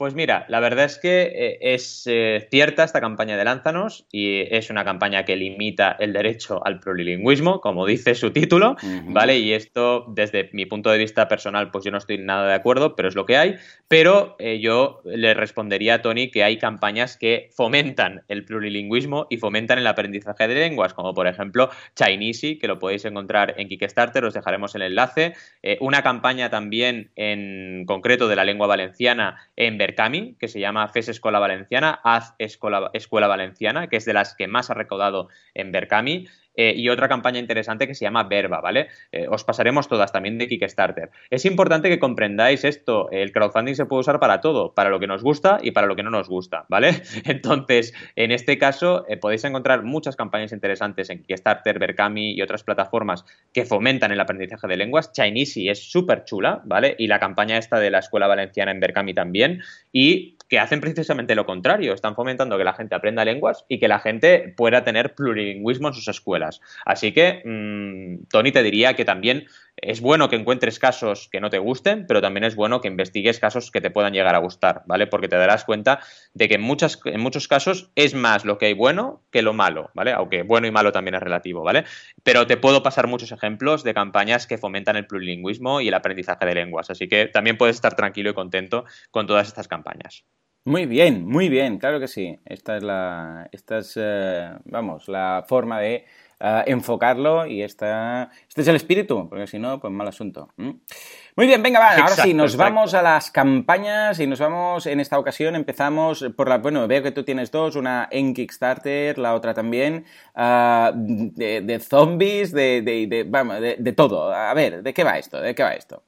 Pues mira, la verdad es que eh, es eh, cierta esta campaña de Lánzanos y es una campaña que limita el derecho al plurilingüismo, como dice su título, ¿vale? Y esto, desde mi punto de vista personal, pues yo no estoy nada de acuerdo, pero es lo que hay. Pero eh, yo le respondería a Tony que hay campañas que fomentan el plurilingüismo y fomentan el aprendizaje de lenguas, como por ejemplo Chinese, que lo podéis encontrar en Kickstarter, os dejaremos el enlace. una campaña también en concreto de la lengua valenciana en Berkami, que se llama FES Escuela Valenciana, Haz Escuela, Escuela Valenciana, que es de las que más ha recaudado en Berkami. Eh, y otra campaña interesante que se llama Verba, ¿vale? Eh, os pasaremos todas también de Kickstarter. Es importante que comprendáis esto, el crowdfunding se puede usar para todo, para lo que nos gusta y para lo que no nos gusta, ¿vale? Entonces, en este caso, eh, podéis encontrar muchas campañas interesantes en Kickstarter, Berkami y otras plataformas que fomentan el aprendizaje de lenguas. Chinese es súper chula, ¿vale? Y la campaña esta de la Escuela Valenciana en Berkami también. Y que hacen precisamente lo contrario, están fomentando que la gente aprenda lenguas y que la gente pueda tener plurilingüismo en sus escuelas. Así que, mm, Tony, te diría que también es bueno que encuentres casos que no te gusten, pero también es bueno que investigues casos que te puedan llegar a gustar, ¿vale? Porque te darás cuenta de que en, en muchos casos es más lo que hay bueno que lo malo, ¿vale? Aunque bueno y malo también es relativo, ¿vale? Pero te puedo pasar muchos ejemplos de campañas que fomentan el plurilingüismo y el aprendizaje de lenguas, así que también puedes estar tranquilo y contento con todas estas campañas. Muy bien, muy bien, claro que sí. Esta es la, esta es, eh, vamos, la forma de enfocarlo y esta, este es el espíritu, porque si no, pues mal asunto. Muy bien, venga, va, ahora sí, nos vamos a las campañas y nos vamos, en esta ocasión empezamos por la, bueno, veo que tú tienes dos, una en Kickstarter, la otra también, ah, de, zombies, de, de, vamos, de todo. A ver, ¿de qué va esto? ¿De qué va esto?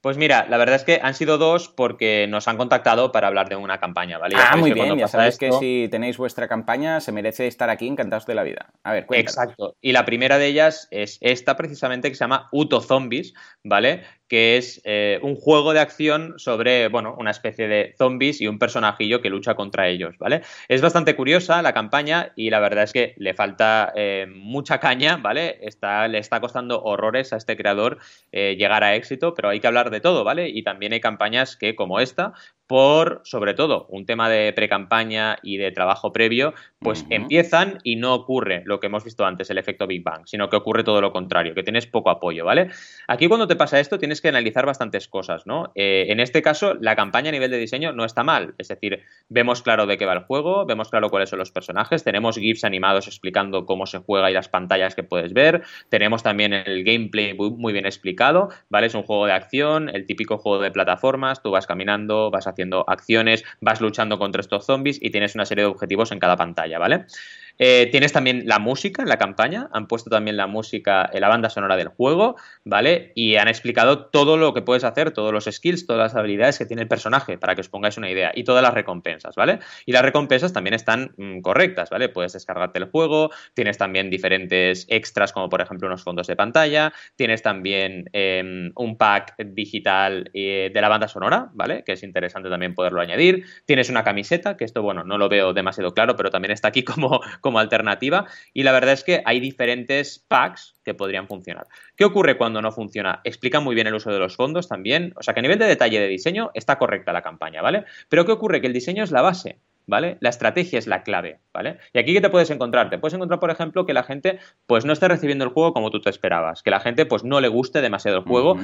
Pues mira, la verdad es que han sido dos porque nos han contactado para hablar de una campaña, ¿vale? ah, muy bien, ya sabéis que si tenéis vuestra campaña se merece estar aquí encantados de la vida. A ver, cuéntanos. Exacto. Y la primera de ellas es esta precisamente que se llama Uto Zombies, ¿vale? Que es eh, un juego de acción sobre, bueno, una especie de zombies y un personajillo que lucha contra ellos, ¿vale? Es bastante curiosa la campaña y la verdad es que le falta eh, mucha caña, ¿vale? Está, le está costando horrores a este creador eh, llegar a éxito, pero hay que hablar de todo, ¿vale? Y también hay campañas que, como esta, por, sobre todo, un tema de pre-campaña y de trabajo previo, pues empiezan y no ocurre lo que hemos visto antes, el efecto Big Bang, sino que ocurre todo lo contrario, que tienes poco apoyo, ¿vale? Aquí cuando te pasa esto tienes que analizar bastantes cosas, ¿no? Eh, en este caso, la campaña a nivel de diseño no está mal, es decir, vemos claro de qué va el juego, vemos claro cuáles son los personajes, tenemos GIFs animados explicando cómo se juega y las pantallas que puedes ver, tenemos también el gameplay muy bien explicado, ¿vale? Es un juego de acción, el típico juego de plataformas, tú vas caminando, vas haciendo haciendo acciones, vas luchando contra estos zombies y tienes una serie de objetivos en cada pantalla, ¿vale? Eh, tienes también la música en la campaña, han puesto también la música en la banda sonora del juego, ¿vale? Y han explicado todo lo que puedes hacer, todos los skills, todas las habilidades que tiene el personaje, para que os pongáis una idea, y todas las recompensas, ¿vale? Y las recompensas también están mm, correctas, ¿vale? Puedes descargarte el juego, tienes también diferentes extras, como por ejemplo unos fondos de pantalla, tienes también em, un pack digital eh, de la banda sonora, ¿vale? Que es interesante también poderlo añadir, tienes una camiseta, que esto, bueno, no lo veo demasiado claro, pero también está aquí como como alternativa y la verdad es que hay diferentes packs que podrían funcionar. ¿Qué ocurre cuando no funciona? Explica muy bien el uso de los fondos también, o sea que a nivel de detalle de diseño está correcta la campaña, ¿vale? Pero ¿qué ocurre? Que el diseño es la base. ¿vale? La estrategia es la clave, ¿vale? Y aquí ¿qué te puedes encontrar? Te puedes encontrar, por ejemplo, que la gente pues no esté recibiendo el juego como tú te esperabas, que la gente pues no le guste demasiado el juego.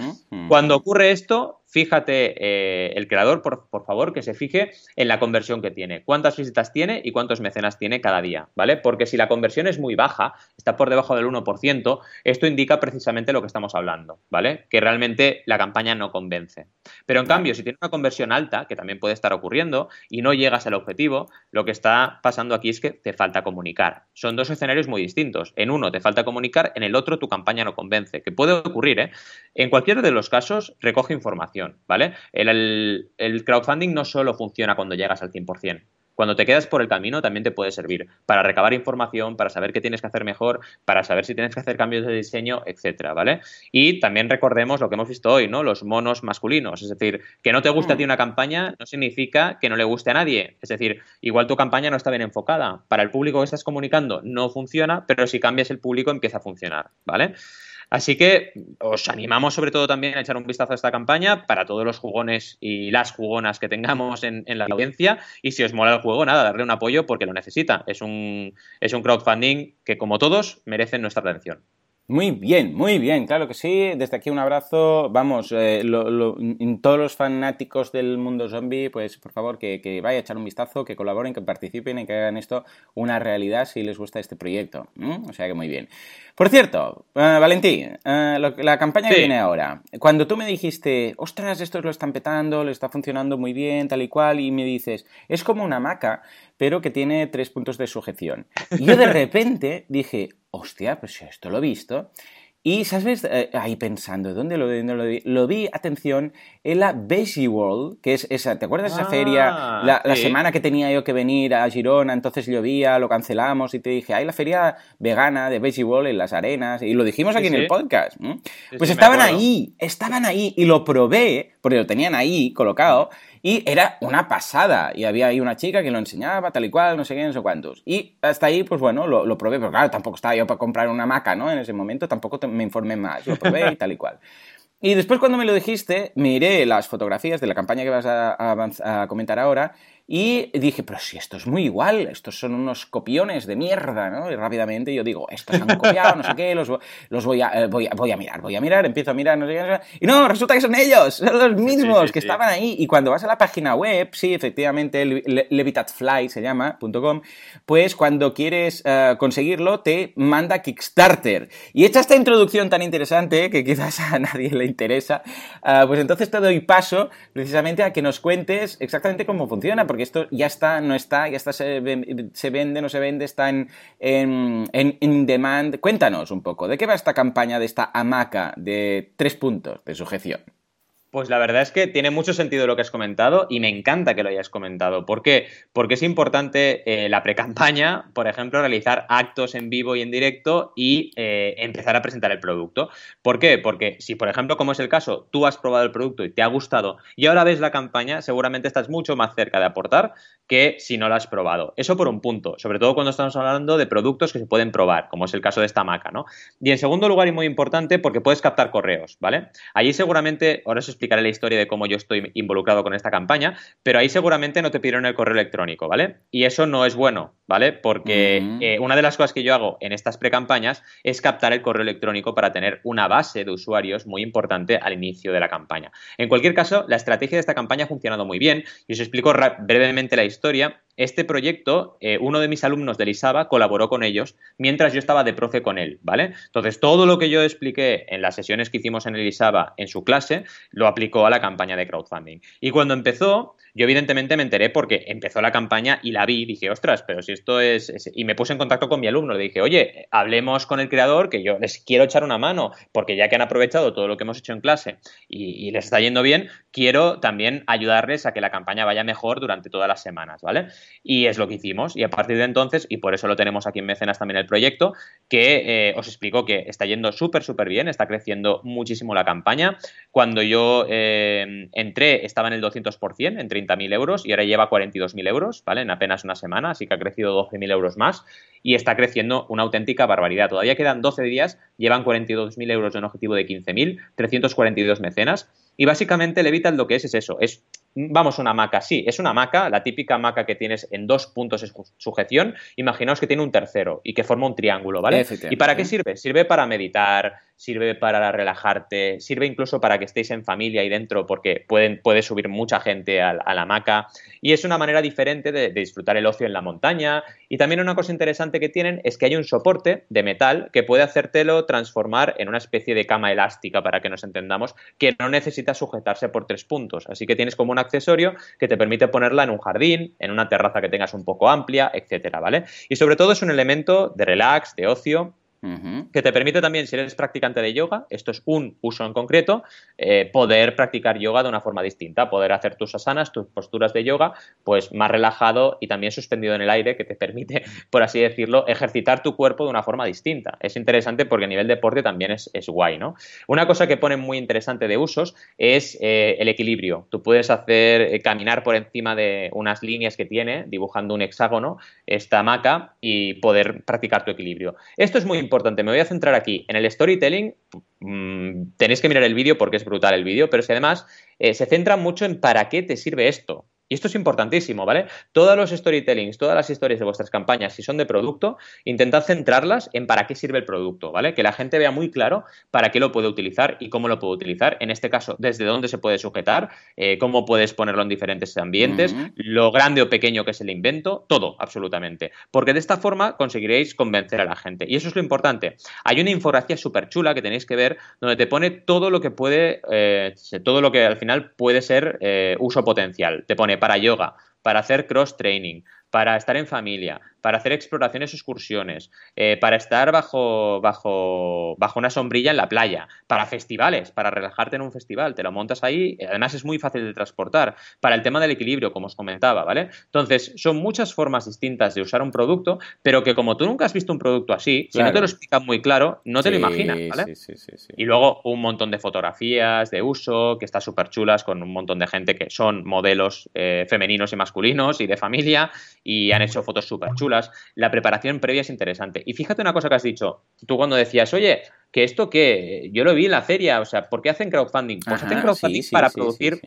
Cuando ocurre esto, fíjate, eh, el creador, por, favor, que se fije en la conversión que tiene, cuántas visitas tiene y cuántos mecenas tiene cada día, ¿vale? Porque si la conversión es muy baja, está por debajo del 1%, esto indica precisamente lo que estamos hablando, ¿vale? Que realmente la campaña no convence. Pero en cambio, si tiene una conversión alta, que también puede estar ocurriendo, y no llegas al objetivo, lo que está pasando aquí es que te falta comunicar. Son dos escenarios muy distintos. En uno te falta comunicar, en el otro tu campaña no convence, que puede ocurrir, ¿eh? En cualquiera de los casos, recoge información ¿vale? El, crowdfunding no solo funciona cuando llegas al 100%. Cuando te quedas por el camino también te puede servir para recabar información, para saber qué tienes que hacer mejor, para saber si tienes que hacer cambios de diseño, etcétera, ¿vale? Y también recordemos lo que hemos visto hoy, ¿no? Los monos masculinos. Es decir, que no te guste a ti mm. una campaña no significa que no le guste a nadie. Es decir, igual tu campaña no está bien enfocada. Para el público que estás comunicando no funciona, pero si cambias el público empieza a funcionar, ¿vale? Así que os animamos sobre todo también a echar un vistazo a esta campaña para todos los jugones y las jugonas que tengamos en, la audiencia y si os mola el juego, nada, darle un apoyo porque lo necesita. Es un, es un crowdfunding que como todos merecen nuestra atención. Muy bien, muy bien, claro que sí. Desde aquí un abrazo. Vamos, eh, todos los fanáticos del mundo zombie, pues por favor que, que vaya a echar un vistazo, que colaboren, que participen y que hagan esto una realidad si les gusta este proyecto. O sea que muy bien. Por cierto, uh, Valentín, eh, la campaña que viene ahora. Cuando tú me dijiste, ostras, estos lo están petando, le está funcionando muy bien, tal y cual, y me dices, es como una maca, pero que tiene tres puntos de sujeción. Y yo de repente dije, hostia, pues esto lo he visto. Y, ¿sabes? Eh, ahí pensando, ¿dónde lo, dónde lo vi? Lo vi, atención, en la Veggie World, que es esa, ¿te acuerdas de esa feria? Ah, la, semana que tenía yo que venir a Girona, entonces llovía, lo cancelamos y te dije, hay la feria vegana de Veggie World en las arenas, y lo dijimos aquí en el podcast. Pues estaban ahí, estaban ahí, y lo probé, porque lo tenían ahí colocado, y era una pasada. Y había ahí una chica que lo enseñaba, tal y cual, no sé qué, no sé cuántos. Y hasta ahí, pues bueno, lo, probé, pero claro, tampoco estaba yo para comprar una maca, ¿no? En ese momento tampoco me informé más. Lo probé y tal y cual. Y después cuando me lo dijiste, miré las fotografías de la campaña que vas a comentar ahora y dije, pero si esto es muy igual, estos son unos copiones de mierda, ¿no? Y rápidamente yo digo, estos han copiado, no sé qué, los, los voy, a, eh, voy, a, voy, a, mirar, voy a mirar, empiezo a mirar, no sé qué, y no, resulta que son ellos, son los mismos que estaban ahí. Y cuando vas a la página web, sí, efectivamente, levitatfly se llama, .com, pues cuando quieres uh, conseguirlo, te manda Kickstarter. Y hecha esta introducción tan interesante, que quizás a nadie le interesa, uh, pues entonces te doy paso precisamente a que nos cuentes exactamente cómo funciona, porque esto ya está, no está, ya está, se, vende, no se vende, está en, en, en, demand. Cuéntanos un poco, ¿de qué va esta campaña de esta hamaca de tres puntos de sujeción? Pues la verdad es que tiene mucho sentido lo que has comentado y me encanta que lo hayas comentado. ¿Por qué? Porque es importante eh, la pre-campaña, por ejemplo, realizar actos en vivo y en directo y eh, empezar a presentar el producto. ¿Por qué? Porque si, por ejemplo, como es el caso, tú has probado el producto y te ha gustado y ahora ves la campaña, seguramente estás mucho más cerca de aportar que si no la has probado. Eso por un punto, sobre todo cuando estamos hablando de productos que se pueden probar, como es el caso de esta maca, ¿no? Y en segundo lugar, y muy importante, porque puedes captar correos, ¿vale? Allí seguramente, ahora os explicaré la historia de cómo yo estoy involucrado con esta campaña, pero ahí seguramente no te pidieron el correo electrónico, ¿vale? Y eso no es bueno, ¿vale? Porque eh, una de las cosas que yo hago en estas pre-campañas es captar el correo electrónico para tener una base de usuarios muy importante al inicio de la campaña. En cualquier caso, la estrategia de esta campaña ha funcionado muy bien y os explico brevemente la historia historia este proyecto, eh, uno de mis alumnos de ISABA colaboró con ellos mientras yo estaba de profe con él, ¿vale? Entonces, todo lo que yo expliqué en las sesiones que hicimos en el ISABA en su clase, lo aplicó a la campaña de crowdfunding. Y cuando empezó, yo evidentemente me enteré porque empezó la campaña y la vi, dije, ostras, pero si esto es, Y me puse en contacto con mi alumno, le dije, oye, hablemos con el creador, que yo les quiero echar una mano, porque ya que han aprovechado todo lo que hemos hecho en clase y, les está yendo bien, quiero también ayudarles a que la campaña vaya mejor durante todas las semanas, ¿vale? Y es lo que hicimos. Y a partir de entonces, y por eso lo tenemos aquí en Mecenas también el proyecto, que eh, os explico que está yendo súper, súper bien, está creciendo muchísimo la campaña. Cuando yo eh, entré estaba en el 200%, en 30.000 euros, y ahora lleva 42.000 euros, ¿vale? En apenas una semana, así que ha crecido 12.000 euros más y está creciendo una auténtica barbaridad. Todavía quedan 12 días, llevan 42.000 euros de un objetivo de 15.000, 342 mecenas. Y básicamente Levital lo que es es eso, es vamos, una maca, sí, es una maca, la típica maca que tienes en dos puntos de sujeción, imaginaos que tiene un tercero y que forma un triángulo, ¿vale? ¿Y para qué sirve? Sirve para meditar, sirve para relajarte, sirve incluso para que estéis en familia ahí dentro porque pueden, puede subir mucha gente a, la hamaca y es una manera diferente de, disfrutar el ocio en la montaña y también una cosa interesante que tienen es que hay un soporte de metal que puede hacértelo transformar en una especie de cama elástica para que nos entendamos que no necesita sujetarse por tres puntos así que tienes como un accesorio que te permite ponerla en un jardín en una terraza que tengas un poco amplia etcétera vale y sobre todo es un elemento de relax de ocio que te permite también, si eres practicante de yoga, esto es un uso en concreto, eh, poder practicar yoga de una forma distinta, poder hacer tus asanas, tus posturas de yoga, pues más relajado y también suspendido en el aire, que te permite, por así decirlo, ejercitar tu cuerpo de una forma distinta. Es interesante porque a nivel deporte también es, guay, ¿no? Una cosa que pone muy interesante de usos es eh, el equilibrio. Tú puedes hacer eh, caminar por encima de unas líneas que tiene, dibujando un hexágono, esta hamaca, y poder practicar tu equilibrio. Esto es muy importante importante. Me voy a centrar aquí. En el storytelling mm, tenéis que mirar el vídeo porque es brutal el vídeo, pero si además eh, se centra mucho en para qué te sirve esto. Y esto es importantísimo, ¿vale? Todos los storytellings, todas las historias de vuestras campañas, si son de producto, intentad centrarlas en para qué sirve el producto, ¿vale? Que la gente vea muy claro para qué lo puede utilizar y cómo lo puede utilizar. En este caso, desde dónde se puede sujetar, eh, cómo puedes ponerlo en diferentes ambientes, lo grande o pequeño que es el invento, todo, absolutamente. Porque de esta forma conseguiréis convencer a la gente. Y eso es lo importante. Hay una infografía súper chula que tenéis que ver donde te pone todo lo que puede, eh, todo lo que al final puede ser eh, uso potencial. Te pone para yoga, para hacer cross training, para estar en familia, para hacer exploraciones o excursiones, eh, para estar bajo, bajo, bajo una sombrilla en la playa, para festivales, para relajarte en un festival, te lo montas ahí, además es muy fácil de transportar, para el tema del equilibrio, como os comentaba, ¿vale? Entonces, son muchas formas distintas de usar un producto, pero que como tú nunca has visto un producto así, si no te lo explican muy claro, no te lo imaginas, ¿vale? Sí, sí, sí, y luego un montón de fotografías de uso, que están súper chulas, con un montón de gente que son modelos eh, femeninos y masculinos y de familia, y han hecho fotos súper chulas la preparación previa es interesante. Y fíjate una cosa que has dicho, tú cuando decías, oye, que esto que yo lo vi en la feria, o sea, ¿por qué hacen crowdfunding? Pues hacen crowdfunding para producir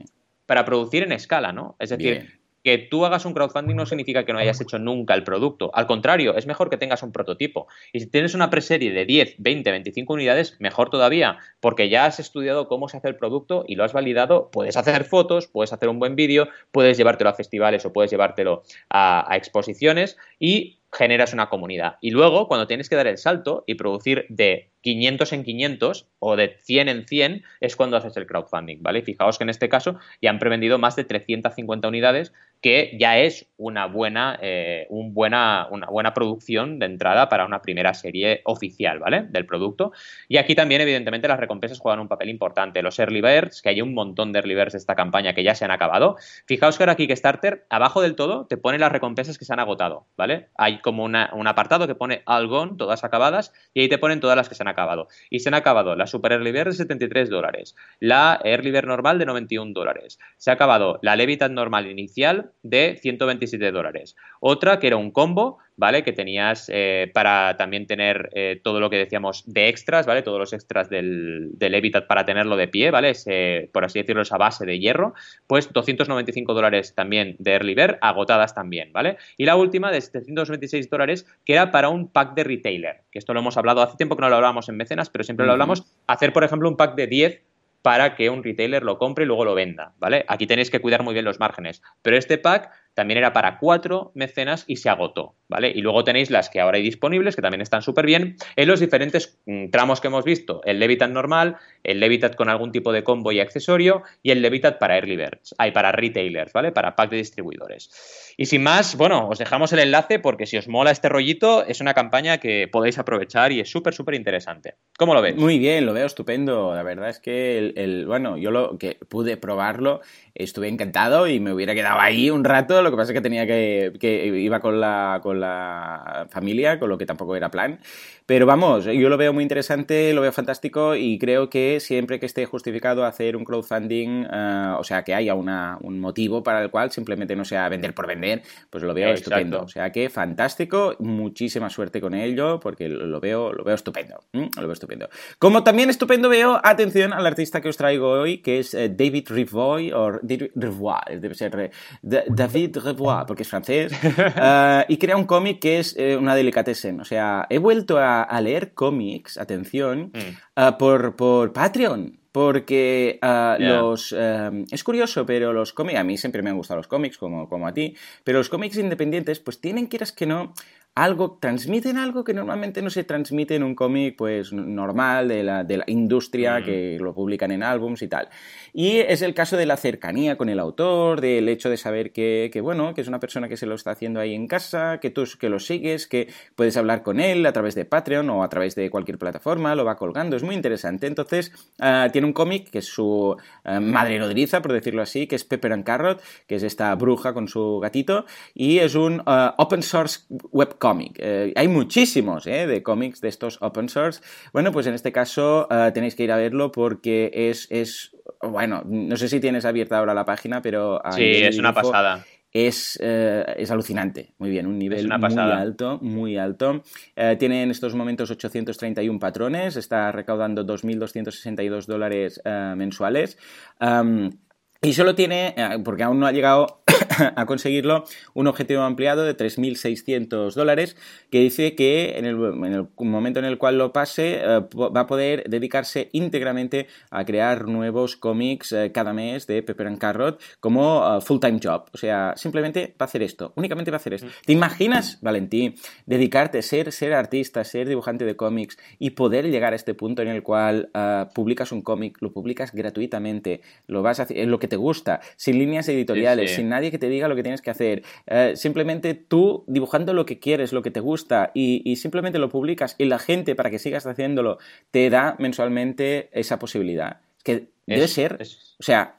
para producir en escala, ¿no? Es decir, que tú hagas un crowdfunding no significa que no hayas hecho nunca el producto. Al contrario, es mejor que tengas un prototipo. Y si tienes una preserie de 10, 20, 25 unidades, mejor todavía, porque ya has estudiado cómo se hace el producto y lo has validado. Puedes hacer fotos, puedes hacer un buen vídeo, puedes llevártelo a festivales o puedes llevártelo a, exposiciones y generas una comunidad. Y luego, cuando tienes que dar el salto y producir de 500 en 500 o de 100 en 100 es cuando haces el crowdfunding, ¿vale? Fijaos que en este caso ya han prevendido más de 350 unidades, que ya es una buena, eh, un buena, una buena producción de entrada para una primera serie oficial, ¿vale? Del producto. Y aquí también, evidentemente, las recompensas juegan un papel importante. Los early birds, que hay un montón de early birds de esta campaña que ya se han acabado. Fijaos que ahora Kickstarter, abajo del todo, te pone las recompensas que se han agotado, ¿vale? Hay como un apartado que pone Algon, todas acabadas, y ahí te ponen todas las que se han acabado. Y se han acabado la Super Early Bird de 73 dólares, la Early Bird normal de 91 dólares. Se ha acabado la Levitat normal inicial total de 127 dólares. Otra que era un combo, ¿vale? Que tenías eh, para también tener eh, todo lo que decíamos de extras, ¿vale? Todos los extras del, del para tenerlo de pie, ¿vale? por así decirlo, esa base de hierro. Pues 295 dólares también de Early Bird, agotadas también, ¿vale? Y la última de 726 dólares, que era para un pack de retailer, que esto lo hemos hablado hace tiempo que no lo hablábamos en mecenas, pero siempre lo hablamos, hacer, por ejemplo, un pack de 10 para que un retailer lo compre y luego lo venda, ¿vale? Aquí tenéis que cuidar muy bien los márgenes. Pero este pack también era para cuatro mecenas y se agotó, ¿vale? Y luego tenéis las que ahora hay disponibles, que también están súper bien, en los diferentes mm, tramos que hemos visto. El Levitat normal, el Levitat con algún tipo de combo y accesorio, y el Levitat para early birds, hay para retailers, ¿vale? Para pack de distribuidores. Y sin más, bueno, os dejamos el enlace porque si os mola este rollito, es una campaña que podéis aprovechar y es súper, súper interesante. ¿Cómo lo ves? Muy bien, lo veo estupendo. La verdad es que, el, bueno, yo lo que pude probarlo, estuve encantado y me hubiera quedado ahí un rato. Que pasa es que tenía que, que iba con la, con la familia, con lo que tampoco era plan. Pero vamos, yo lo veo muy interesante, lo veo fantástico y creo que siempre que esté justificado hacer un crowdfunding, eh, o sea, que haya una, un motivo para el cual simplemente no sea vender por vender, pues lo veo estupendo. O sea que fantástico, muchísima suerte con ello porque lo veo, lo veo estupendo. Lo veo estupendo. Como también estupendo veo, atención al artista que os traigo hoy, que es eh, David Rivoy, o Rivoy, debe ser David Rivoy, porque es francés, eh, y crea un cómic que es una delicatessen. O sea, he vuelto a a, leer cómics, atención, mm. ah, por, por Patreon. Porque ah, los... Eh, es curioso, pero los cómics... A mí siempre me han gustado los cómics, como, como a ti. Pero los cómics independientes, pues tienen, quieras que no, algo, transmiten algo que normalmente no se transmite en un cómic pues normal de la, de la industria mm. que lo publican en álbums y tal. Y es el caso de la cercanía con el autor, del hecho de saber que, que, bueno, que es una persona que se lo está haciendo ahí en casa, que tú que lo sigues, que puedes hablar con él a través de Patreon o a través de cualquier plataforma, lo va colgando, es muy interesante. Entonces, uh, tiene un cómic que es su uh, madre nodriza, por decirlo así, que es Pepper and Carrot, que es esta bruja con su gatito, y es un uh, open source webcomic. Eh, hay muchísimos eh, de cómics de estos open source. Bueno, pues en este caso tenéis que ir a verlo porque es, es, bueno, no sé si tienes abierta ahora la página, pero... sí, es una pasada. Es, es, alucinante. Muy bien, un nivel muy alto, muy alto. tiene en estos momentos 831 patrones, está recaudando 2.262 dólares mensuales. Y solo tiene, porque aún no ha llegado a conseguirlo un objetivo ampliado de 3.600 dólares que dice que en el, momento en el cual lo pase eh, va a poder dedicarse íntegramente a crear nuevos cómics eh, cada mes de Pepper and Carrot como uh, full-time job. O sea, simplemente va a hacer esto, únicamente va a hacer esto. ¿Te imaginas, Valentín, dedicarte, ser, ser artista, ser dibujante de cómics y poder llegar a este punto en el cual uh, publicas un cómic, lo publicas gratuitamente, lo vas a hacer, lo que te gusta, sin líneas editoriales, sin nadie que te diga lo que tienes que hacer. Eh, simplemente tú dibujando lo que quieres, lo que te gusta y, simplemente lo publicas y la gente para que sigas haciéndolo te da mensualmente esa posibilidad. Es que debe ser, o sea,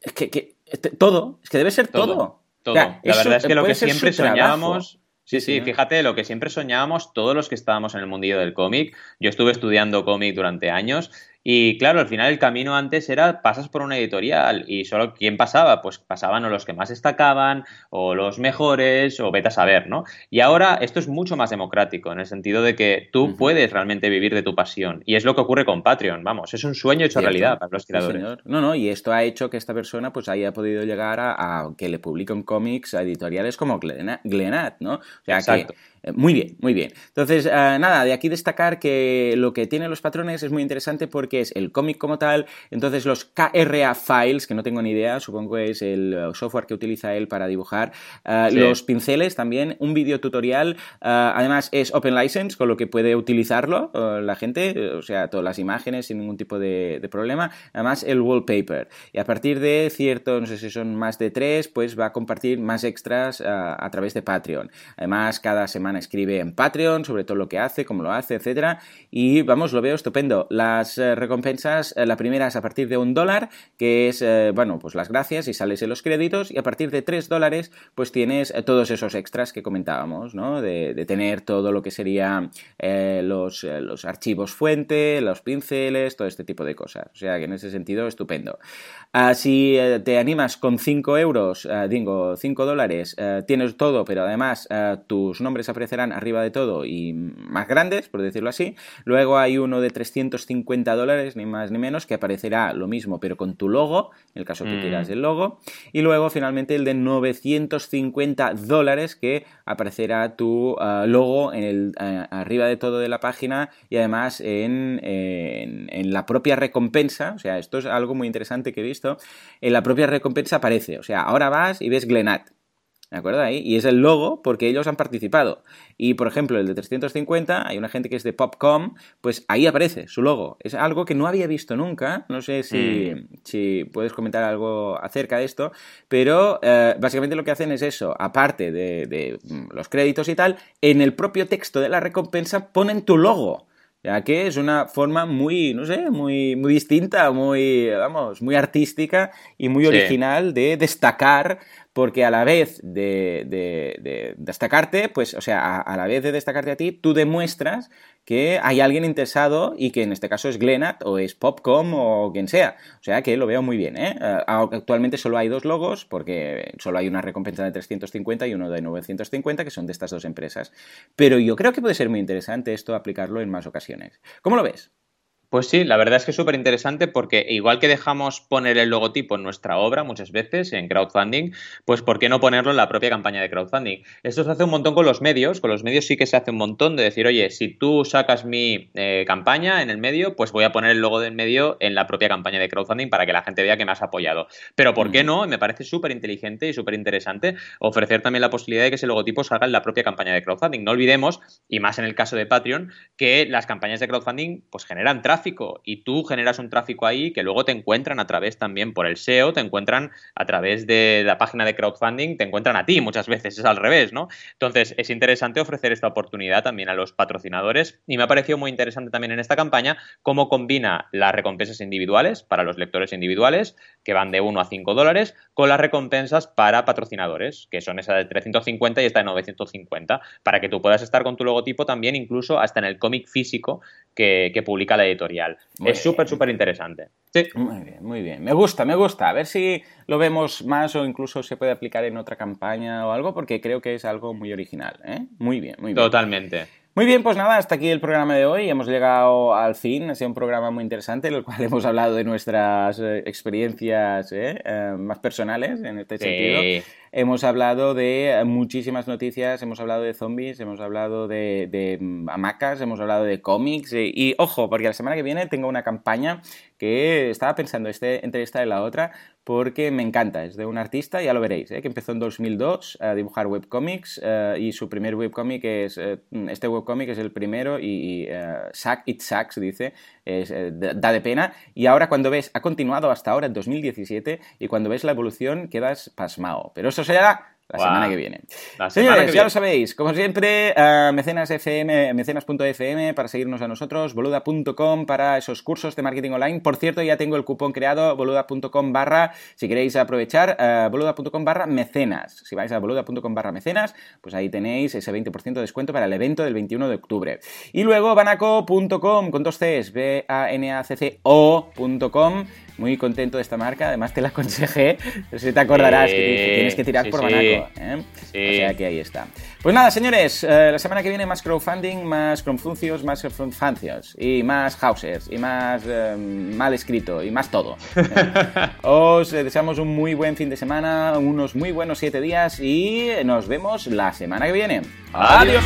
es que, este, todo, es que debe ser todo. Todo. la verdad es que lo que siempre soñábamos... Sí, sí, fíjate, lo que siempre soñábamos todos los que estábamos en el mundillo del cómic, yo estuve estudiando cómic durante años y claro, al final el camino antes era pasas por una editorial y solo quién pasaba, pues pasaban o los que más destacaban o los mejores o vete a saber, ¿no? Y ahora esto es mucho más democrático en el sentido de que tú puedes realmente vivir de tu pasión y es lo que ocurre con Patreon, vamos, es un sueño hecho realidad para los creadores. no, no, y esto ha hecho que esta persona pues haya podido llegar a, que le publiquen cómics a editoriales como Glenat, ¿no? O sea Exacto. que muy bien, muy bien. Entonces, eh, nada, de aquí destacar que lo que tienen los patrones es muy interesante porque es el cómic como tal, entonces los KRA files, que no tengo ni idea, supongo que es el eh, software que utiliza él para dibujar, los pinceles también, un vídeo tutorial, además es open license, con lo que puede utilizarlo la gente, o sea, todas las imágenes sin ningún tipo de, problema, además el wallpaper. Y a partir de cierto, no sé si son más de tres, pues va a compartir más extras a través de Patreon. Además, cada semana escribe en Patreon sobre todo lo que hace, cómo lo hace, etcétera. Y vamos, lo veo estupendo. Las eh, recompensas, la primera es a partir de un dólar, que es, bueno, pues las gracias y sales en los créditos. Y a partir de tres dólares, pues tienes todos esos extras que comentábamos, ¿no? De, tener todo lo que sería los, los archivos fuente, los pinceles, todo este tipo de cosas. O sea que en ese sentido, estupendo. Ah, si eh, te animas con 5 euros, uh, digo, 5 dólares, eh, tienes todo, pero además tus nombres aparecerán arriba de todo y más grandes, por decirlo así. Luego hay uno de 350 dólares, ni más ni menos, que aparecerá lo mismo, pero con tu logo, en el caso que mm. quieras el logo. Y luego, finalmente, el de 950 dólares, que aparecerá tu logo en el, arriba de todo de la página y además en, en la propia recompensa. O sea, esto es algo muy interesante que he visto en la propia recompensa aparece. O sea, ahora vas y ves Glenat. ¿De acuerdo? Ahí. Y es el logo porque ellos han participado. Y, por ejemplo, el de 350, hay una gente que es de Popcom, pues ahí aparece su logo. Es algo que no había visto nunca. No sé si, mm. puedes comentar algo acerca de esto. Pero eh, básicamente lo que hacen es eso. Aparte de, de los créditos y tal, en el propio texto de la recompensa ponen tu logo ya que es una forma muy, no sé, muy, muy distinta, muy, vamos, muy artística y muy original de destacar porque a la vez de, destacarte, pues, o sea, a, la vez de destacarte a ti, tú demuestras que hay alguien interesado y que en este caso es Glenat o es Popcom o quien sea. O sea que lo veo muy bien, ¿eh? eh actualmente solo hay dos logos porque solo hay una recompensa de 350 y uno de 950 que son de estas dos empresas. Pero yo creo que puede ser muy interesante esto aplicarlo en más ocasiones. ¿Cómo lo ves? Pues sí, la verdad es que es súper interesante porque igual que dejamos poner el logotipo en nuestra obra muchas veces en crowdfunding, pues ¿por qué no ponerlo en la propia campaña de crowdfunding? Esto se hace un montón con los medios, con los medios sí que se hace un montón de decir, oye, si tú sacas mi eh, campaña en el medio, pues voy a poner el logo del medio en la propia campaña de crowdfunding para que la gente vea que me has apoyado. Pero ¿por qué no? Me parece súper inteligente y súper interesante ofrecer también la posibilidad de que ese logotipo salga en la propia campaña de crowdfunding. No olvidemos, y más en el caso de Patreon, que las campañas de crowdfunding pues generan tráfico y tú generas un tráfico ahí que luego te encuentran a través también por el SEO, te encuentran a través de la página de crowdfunding, te encuentran a ti muchas veces, es al revés, ¿no? Entonces es interesante ofrecer esta oportunidad también a los patrocinadores y me ha parecido muy interesante también en esta campaña cómo combina las recompensas individuales para los lectores individuales, que van de 1 a 5 dólares, con las recompensas para patrocinadores, que son esa de 350 y esta de 950, para que tú puedas estar con tu logotipo también incluso hasta en el cómic físico que, que publica la editorial. es súper, súper interesante. Sí. Muy bien, muy bien. Me gusta, me gusta. A ver si lo vemos más o incluso se puede aplicar en otra campaña o algo, porque creo que es algo muy original. ¿eh? Muy bien, muy bien. Totalmente. Muy bien, pues nada, hasta aquí el programa de hoy. Hemos llegado al fin. Ha sido un programa muy interesante en el cual hemos hablado de nuestras eh, experiencias ¿eh? Eh, más personales en este sentido. Hemos hablado de muchísimas noticias, hemos hablado de zombies, hemos hablado de, de mm, hamacas, hemos hablado de cómics. Y, ojo, porque la semana que viene tengo una campaña que estaba pensando este, entre esta y la otra porque me encanta. Es de un artista, ya lo veréis, ¿eh? que empezó en 2002 a dibujar webcomics eh, y su primer webcomic es, eh, este webcomic es el primero y, y Sack It Sucks, dice, da de pena. Y ahora cuando ves, ha continuado hasta ahora en 2017 y cuando ves la evolución quedas pasmao. Pero eso será la semana que viene. Señores, ya lo sabéis, como siempre, uh, mecenas FM, mecenas.fm para seguirnos a nosotros, boluda.com para esos cursos de marketing online. Por cierto, ya tengo el cupón creado, boluda.com barra, si queréis aprovechar, uh, boluda.com barra mecenas. Si vais a boluda.com barra mecenas, pues ahí tenéis ese 20% de descuento para el evento del 21 de octubre. Y luego banaco.com con dos Cs, B-A-N-A-C-C-O.com muy contento de esta marca. Además, te la aconsejé. Si te acordarás que, tienes que tirar por Banaco. ¿eh? O sea que ahí está. Pues nada, señores, eh, la semana que viene más crowdfunding, más crowdfuncios, más crowdfuncios y más houses y más eh, mal escrito y más todo. Os deseamos un muy buen fin de semana, unos muy buenos siete días y nos vemos la semana que viene. Adiós.